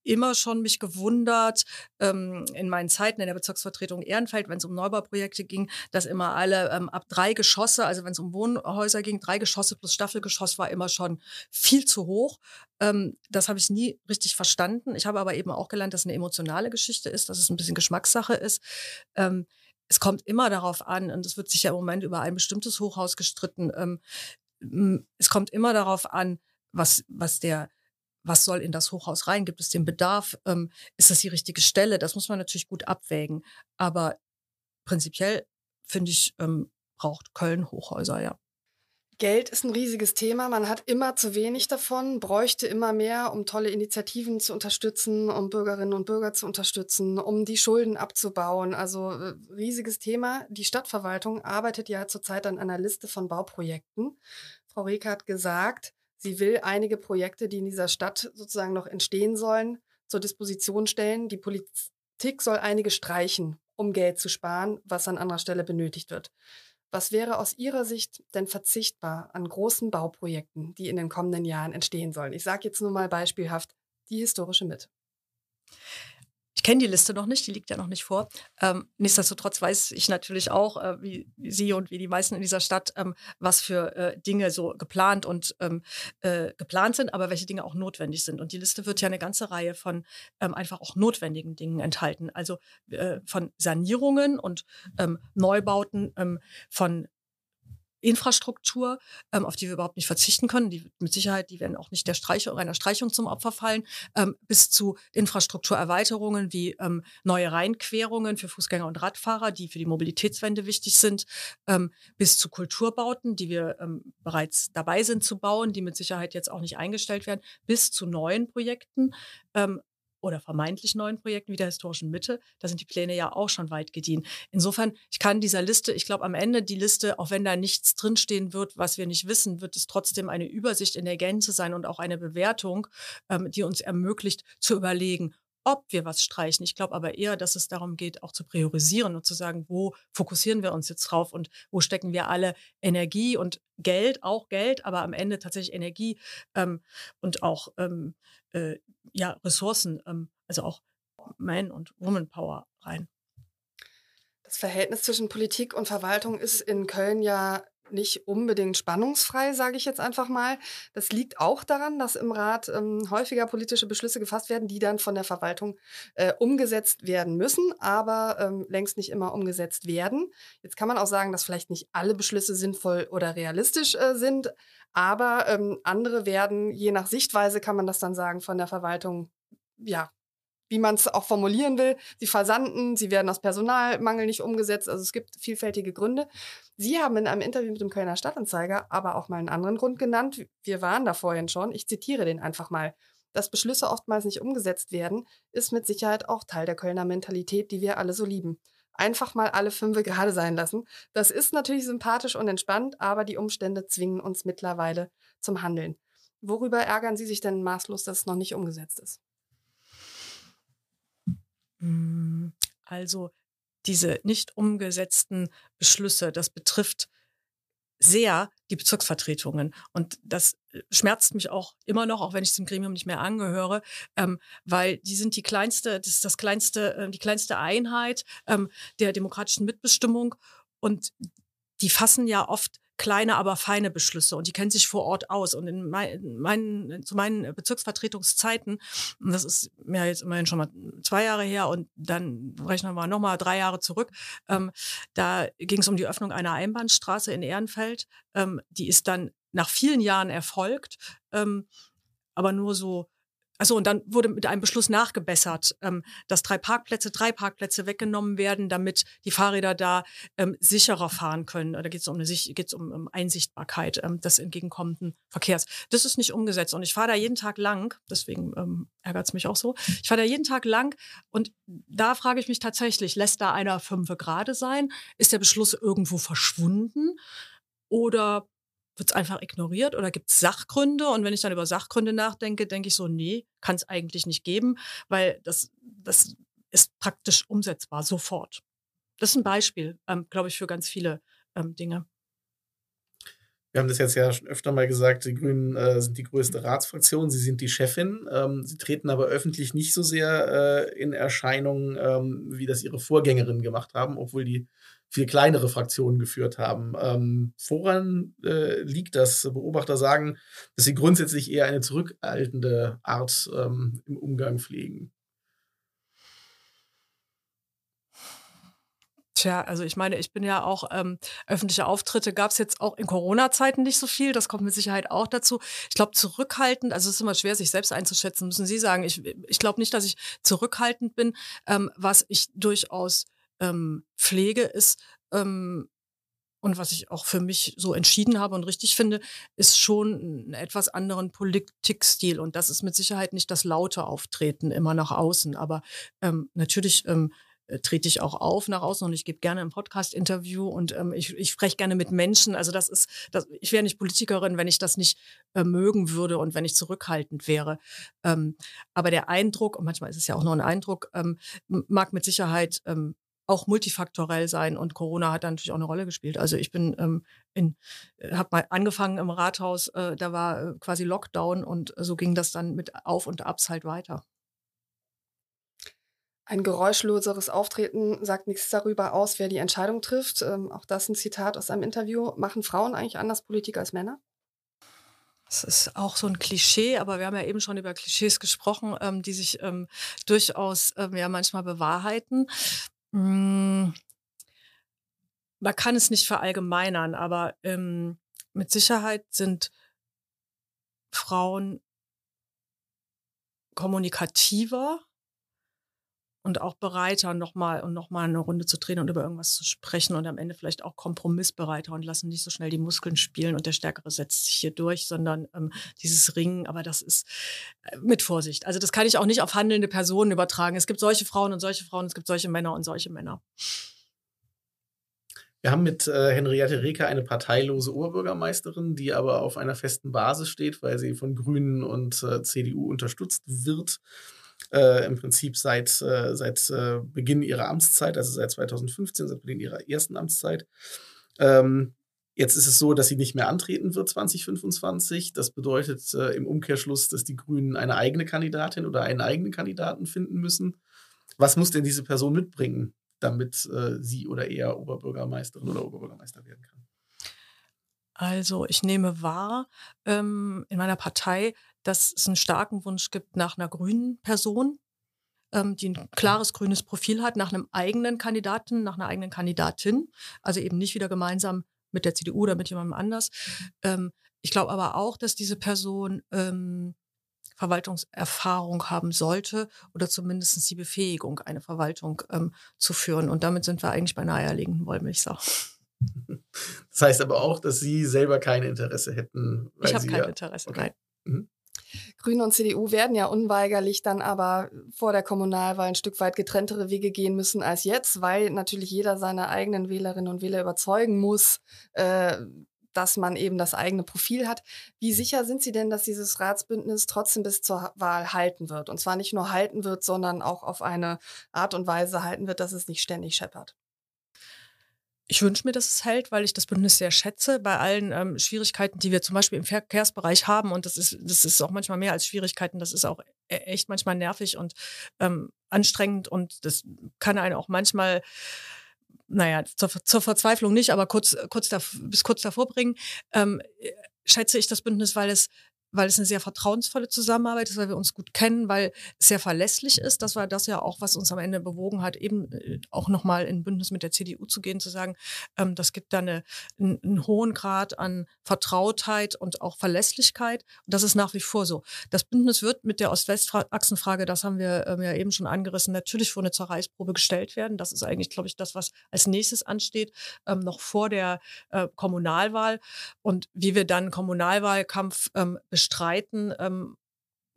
immer schon mich gewundert, ähm, in meinen Zeiten in der Bezirksvertretung Ehrenfeld, wenn es um Neubauprojekte ging, dass immer alle ähm, ab drei Geschosse, also wenn es um Wohnhäuser ging, drei Geschosse plus Staffelgeschoss war immer schon viel zu hoch. Ähm, das habe ich nie richtig verstanden. Ich habe aber eben auch gelernt, dass es eine emotionale Geschichte ist, dass es ein bisschen Geschmackssache ist. Ähm, es kommt immer darauf an, und es wird sich ja im Moment über ein bestimmtes Hochhaus gestritten. Ähm, es kommt immer darauf an, was, was der was soll in das Hochhaus rein? Gibt es den Bedarf? Ähm, ist das die richtige Stelle? Das muss man natürlich gut abwägen. Aber prinzipiell finde ich, ähm, braucht Köln Hochhäuser, ja. Geld ist ein riesiges Thema. Man hat immer zu wenig davon, bräuchte immer mehr, um tolle Initiativen zu unterstützen, um Bürgerinnen und Bürger zu unterstützen, um die Schulden abzubauen. Also äh, riesiges Thema. Die Stadtverwaltung arbeitet ja zurzeit an einer Liste von Bauprojekten. Frau Reker hat gesagt, Sie will einige Projekte, die in dieser Stadt sozusagen noch entstehen sollen, zur Disposition stellen. Die Politik soll einige streichen, um Geld zu sparen, was an anderer Stelle benötigt wird. Was wäre aus Ihrer Sicht denn verzichtbar an großen Bauprojekten, die in den kommenden Jahren entstehen sollen? Ich sage jetzt nur mal beispielhaft die historische Mitte. Ich kenne die Liste noch nicht, die liegt ja noch nicht vor. Ähm, nichtsdestotrotz weiß ich natürlich auch, äh, wie, Sie und wie die meisten in dieser Stadt, ähm, was für äh, Dinge so geplant und ähm, äh, geplant sind, aber welche Dinge auch notwendig sind. Und die Liste wird ja eine ganze Reihe von ähm, einfach auch notwendigen Dingen enthalten. Also äh, von Sanierungen und ähm, Neubauten, ähm, von Infrastruktur, ähm, auf die wir überhaupt nicht verzichten können. Die mit Sicherheit, die werden auch nicht der Streichung, einer Streichung zum Opfer fallen, ähm, bis zu Infrastrukturerweiterungen wie ähm, neue Rheinquerungen für Fußgänger und Radfahrer, die für die Mobilitätswende wichtig sind, ähm, bis zu Kulturbauten, die wir ähm, bereits dabei sind zu bauen, die mit Sicherheit jetzt auch nicht eingestellt werden, bis zu neuen Projekten, ähm, oder vermeintlich neuen Projekten wie der historischen Mitte, da sind die Pläne ja auch schon weit gediehen. Insofern, ich kann dieser Liste, ich glaube am Ende die Liste, auch wenn da nichts drinstehen wird, was wir nicht wissen, wird es trotzdem eine Übersicht in der Gänze sein und auch eine Bewertung, ähm, die uns ermöglicht zu überlegen, ob wir was streichen. Ich glaube aber eher, dass es darum geht, auch zu priorisieren und zu sagen, wo fokussieren wir uns jetzt drauf und wo stecken wir alle Energie und Geld, auch Geld, aber am Ende tatsächlich Energie ähm, und auch ähm, äh, ja, Ressourcen, ähm, also auch Man- und Woman-Power rein. Das Verhältnis zwischen Politik und Verwaltung ist in Köln ja nicht unbedingt spannungsfrei, sage ich jetzt einfach mal. Das liegt auch daran, dass im Rat ähm, häufiger politische Beschlüsse gefasst werden, die dann von der Verwaltung äh, umgesetzt werden müssen, aber ähm, längst nicht immer umgesetzt werden. Jetzt kann man auch sagen, dass vielleicht nicht alle Beschlüsse sinnvoll oder realistisch äh, sind, aber ähm, andere werden, je nach Sichtweise kann man das dann sagen, von der Verwaltung ja wie man es auch formulieren will. Sie versanden, sie werden aus Personalmangel nicht umgesetzt. Also es gibt vielfältige Gründe. Sie haben in einem Interview mit dem Kölner Stadtanzeiger aber auch mal einen anderen Grund genannt. Wir waren da vorhin schon. Ich zitiere den einfach mal. Dass Beschlüsse oftmals nicht umgesetzt werden, ist mit Sicherheit auch Teil der Kölner Mentalität, die wir alle so lieben. Einfach mal alle Fünfe gerade sein lassen. Das ist natürlich sympathisch und entspannt, aber die Umstände zwingen uns mittlerweile zum Handeln. Worüber ärgern Sie sich denn maßlos, dass es noch nicht umgesetzt ist? Hm, also diese nicht umgesetzten Beschlüsse, das betrifft sehr die Bezirksvertretungen. Und das äh, schmerzt mich auch immer noch, auch wenn ich dem Gremium nicht mehr angehöre, ähm, weil die sind die kleinste, das ist das kleinste, äh, die kleinste Einheit ähm, der demokratischen Mitbestimmung. Und die fassen ja oft kleine, aber feine Beschlüsse und die kennen sich vor Ort aus. Und in meinen, zu meinen Bezirksvertretungszeiten, das ist mir jetzt immerhin schon mal zwei Jahre her und dann rechnen wir nochmal drei Jahre zurück, ähm, da ging es um die Öffnung einer Einbahnstraße in Ehrenfeld. Ähm, die ist dann nach vielen Jahren erfolgt, ähm, aber nur so also und dann wurde mit einem Beschluss nachgebessert, ähm, dass drei Parkplätze, drei Parkplätze weggenommen werden, damit die Fahrräder da ähm, sicherer fahren können. Da geht es um eine geht's um, um Einsichtbarkeit ähm, des entgegenkommenden Verkehrs. Das ist nicht umgesetzt und ich fahre da jeden Tag lang. Deswegen ähm, ärgert es mich auch so. Ich fahre da jeden Tag lang und da frage ich mich tatsächlich: Lässt da einer fünfe gerade sein? Ist der Beschluss irgendwo verschwunden? Oder wird es einfach ignoriert oder gibt es Sachgründe? Und wenn ich dann über Sachgründe nachdenke, denke ich so, nee, kann es eigentlich nicht geben, weil das, das ist praktisch umsetzbar, sofort. Das ist ein Beispiel, ähm, glaube ich, für ganz viele ähm, Dinge. Wir haben das jetzt ja schon öfter mal gesagt, die Grünen äh, sind die größte Ratsfraktion, sie sind die Chefin. Ähm, sie treten aber öffentlich nicht so sehr äh, in Erscheinung, ähm, wie das ihre Vorgängerinnen gemacht haben, obwohl die viel kleinere Fraktionen geführt haben. Ähm, woran äh, liegt das? Beobachter sagen, dass sie grundsätzlich eher eine zurückhaltende Art ähm, im Umgang pflegen. Tja, also ich meine, ich bin ja auch, ähm, öffentliche Auftritte gab es jetzt auch in Corona-Zeiten nicht so viel. Das kommt mit Sicherheit auch dazu. Ich glaube, zurückhaltend, also es ist immer schwer, sich selbst einzuschätzen, müssen Sie sagen. Ich, ich glaube nicht, dass ich zurückhaltend bin. Ähm, was ich durchaus ähm, Pflege ist, ähm, und was ich auch für mich so entschieden habe und richtig finde, ist schon einen etwas anderen Politikstil. Und das ist mit Sicherheit nicht das laute Auftreten immer nach außen. Aber ähm, natürlich ähm, äh, trete ich auch auf nach außen und ich gebe gerne ein Podcast-Interview und ähm, ich, ich spreche gerne mit Menschen. Also das ist, das, ich wäre nicht Politikerin, wenn ich das nicht äh, mögen würde und wenn ich zurückhaltend wäre. Ähm, aber der Eindruck, und manchmal ist es ja auch nur ein Eindruck, ähm, mag mit Sicherheit ähm, auch multifaktorell sein und Corona hat da natürlich auch eine Rolle gespielt. Also ich bin ähm, in, äh, habe mal angefangen im Rathaus, äh, da war äh, quasi Lockdown und so ging das dann mit Auf und Abs halt weiter. Ein geräuschloseres Auftreten sagt nichts darüber aus, wer die Entscheidung trifft. Ähm, auch das ein Zitat aus einem Interview. Machen Frauen eigentlich anders Politik als Männer? Das ist auch so ein Klischee, aber wir haben ja eben schon über Klischees gesprochen, ähm, die sich ähm, durchaus ähm, ja manchmal bewahrheiten. Hm, man kann es nicht verallgemeinern, aber ähm, mit Sicherheit sind Frauen kommunikativer und auch bereiter, nochmal und nochmal eine Runde zu drehen und über irgendwas zu sprechen und am Ende vielleicht auch kompromissbereiter und lassen nicht so schnell die Muskeln spielen und der Stärkere setzt sich hier durch, sondern ähm, dieses Ringen, aber das ist äh, mit Vorsicht. Also das kann ich auch nicht auf handelnde Personen übertragen. Es gibt solche Frauen und solche Frauen, es gibt solche Männer und solche Männer. Wir haben mit äh, Henriette Reker eine parteilose Oberbürgermeisterin, die aber auf einer festen Basis steht, weil sie von Grünen und äh, CDU unterstützt wird. Äh, im Prinzip seit, äh, seit äh, Beginn ihrer Amtszeit, also seit 2015, seit Beginn ihrer ersten Amtszeit. Ähm, Jetzt ist es so, dass sie nicht mehr antreten wird 2025. Das bedeutet äh, im Umkehrschluss, dass die Grünen eine eigene Kandidatin oder einen eigenen Kandidaten finden müssen. Was muss denn diese Person mitbringen, damit äh, sie oder er Oberbürgermeisterin oder Oberbürgermeister werden kann? Also ich nehme wahr ähm, in meiner Partei, dass es einen starken Wunsch gibt nach einer grünen Person, ähm, die ein klares grünes Profil hat, nach einem eigenen Kandidaten, nach einer eigenen Kandidatin. Also eben nicht wieder gemeinsam mit der CDU oder mit jemandem anders. Ähm, ich glaube aber auch, dass diese Person ähm, Verwaltungserfahrung haben sollte oder zumindest die Befähigung, eine Verwaltung ähm, zu führen. Und damit sind wir eigentlich bei einer eierlegenden Wollmilchsau. Das heißt aber auch, dass Sie selber kein Interesse hätten. ich habe kein ja Interesse, okay. nein. Mhm. Grüne und CDU werden ja unweigerlich dann aber vor der Kommunalwahl ein Stück weit getrenntere Wege gehen müssen als jetzt, weil natürlich jeder seine eigenen Wählerinnen und Wähler überzeugen muss, äh, dass man eben das eigene Profil hat. Wie sicher sind Sie denn, dass dieses Ratsbündnis trotzdem bis zur Wahl halten wird? Und zwar nicht nur halten wird, sondern auch auf eine Art und Weise halten wird, dass es nicht ständig scheppert? Ich wünsche mir, dass es hält, weil ich das Bündnis sehr schätze. Bei allen ähm, Schwierigkeiten, die wir zum Beispiel im Verkehrsbereich haben, und das ist, das ist auch manchmal mehr als Schwierigkeiten, das ist auch e-, echt manchmal nervig und ähm, anstrengend. Und das kann einen auch manchmal naja, zur, zur Verzweiflung nicht, aber kurz, kurz da, bis kurz davor bringen, ähm, schätze ich das Bündnis, weil es weil es eine sehr vertrauensvolle Zusammenarbeit ist, weil wir uns gut kennen, weil es sehr verlässlich ist. Das war das ja auch, was uns am Ende bewogen hat, eben äh, auch nochmal in Bündnis mit der CDU zu gehen, zu sagen, ähm, das gibt da eine, einen, einen hohen Grad an Vertrautheit und auch Verlässlichkeit. Und das ist nach wie vor so. Das Bündnis wird mit der Ost-West-Achsenfrage, das haben wir ähm, ja eben schon angerissen, natürlich vor eine Zerreißprobe gestellt werden. Das ist eigentlich, glaube ich, das, was als nächstes ansteht, ähm, noch vor der äh, Kommunalwahl. Und wie wir dann Kommunalwahlkampf ähm, bestreiten. Ähm,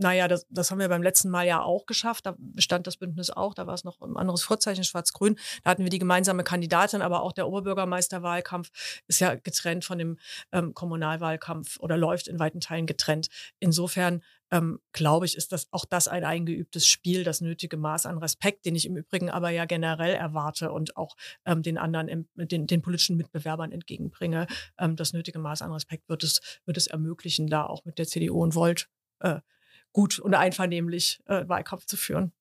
naja, das, das haben wir beim letzten Mal ja auch geschafft. Da bestand das Bündnis auch. Da war es noch ein anderes Vorzeichen, Schwarz-Grün. Da hatten wir die gemeinsame Kandidatin, aber auch der Oberbürgermeisterwahlkampf ist ja getrennt von dem ähm, Kommunalwahlkampf oder läuft in weiten Teilen getrennt. Insofern ähm, glaube ich, ist das auch das ein eingeübtes Spiel, das nötige Maß an Respekt, den ich im Übrigen aber ja generell erwarte und auch ähm, den anderen, den, den politischen Mitbewerbern entgegenbringe. Ähm, das nötige Maß an Respekt wird es, wird es ermöglichen, da auch mit der CDU und Volt äh, gut und einvernehmlich äh, Wahlkampf zu führen.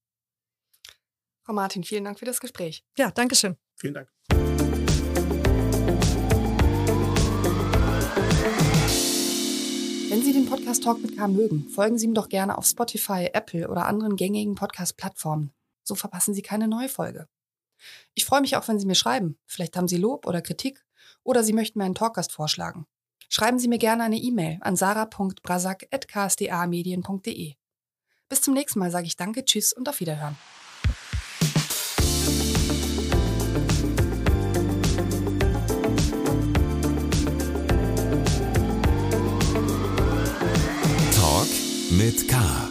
Frau Martin, vielen Dank für das Gespräch. Ja, danke schön. Vielen Dank. Wenn Sie den Podcast Talk mit K mögen, folgen Sie ihm doch gerne auf Spotify, Apple oder anderen gängigen Podcast-Plattformen. So verpassen Sie keine neue Folge. Ich freue mich auch, wenn Sie mir schreiben. Vielleicht haben Sie Lob oder Kritik oder Sie möchten mir einen Talkgast vorschlagen. Schreiben Sie mir gerne eine E-Mail an sarah.brasak.ksdamedien.de. Bis zum nächsten Mal sage ich Danke, Tschüss und auf Wiederhören. Talk mit K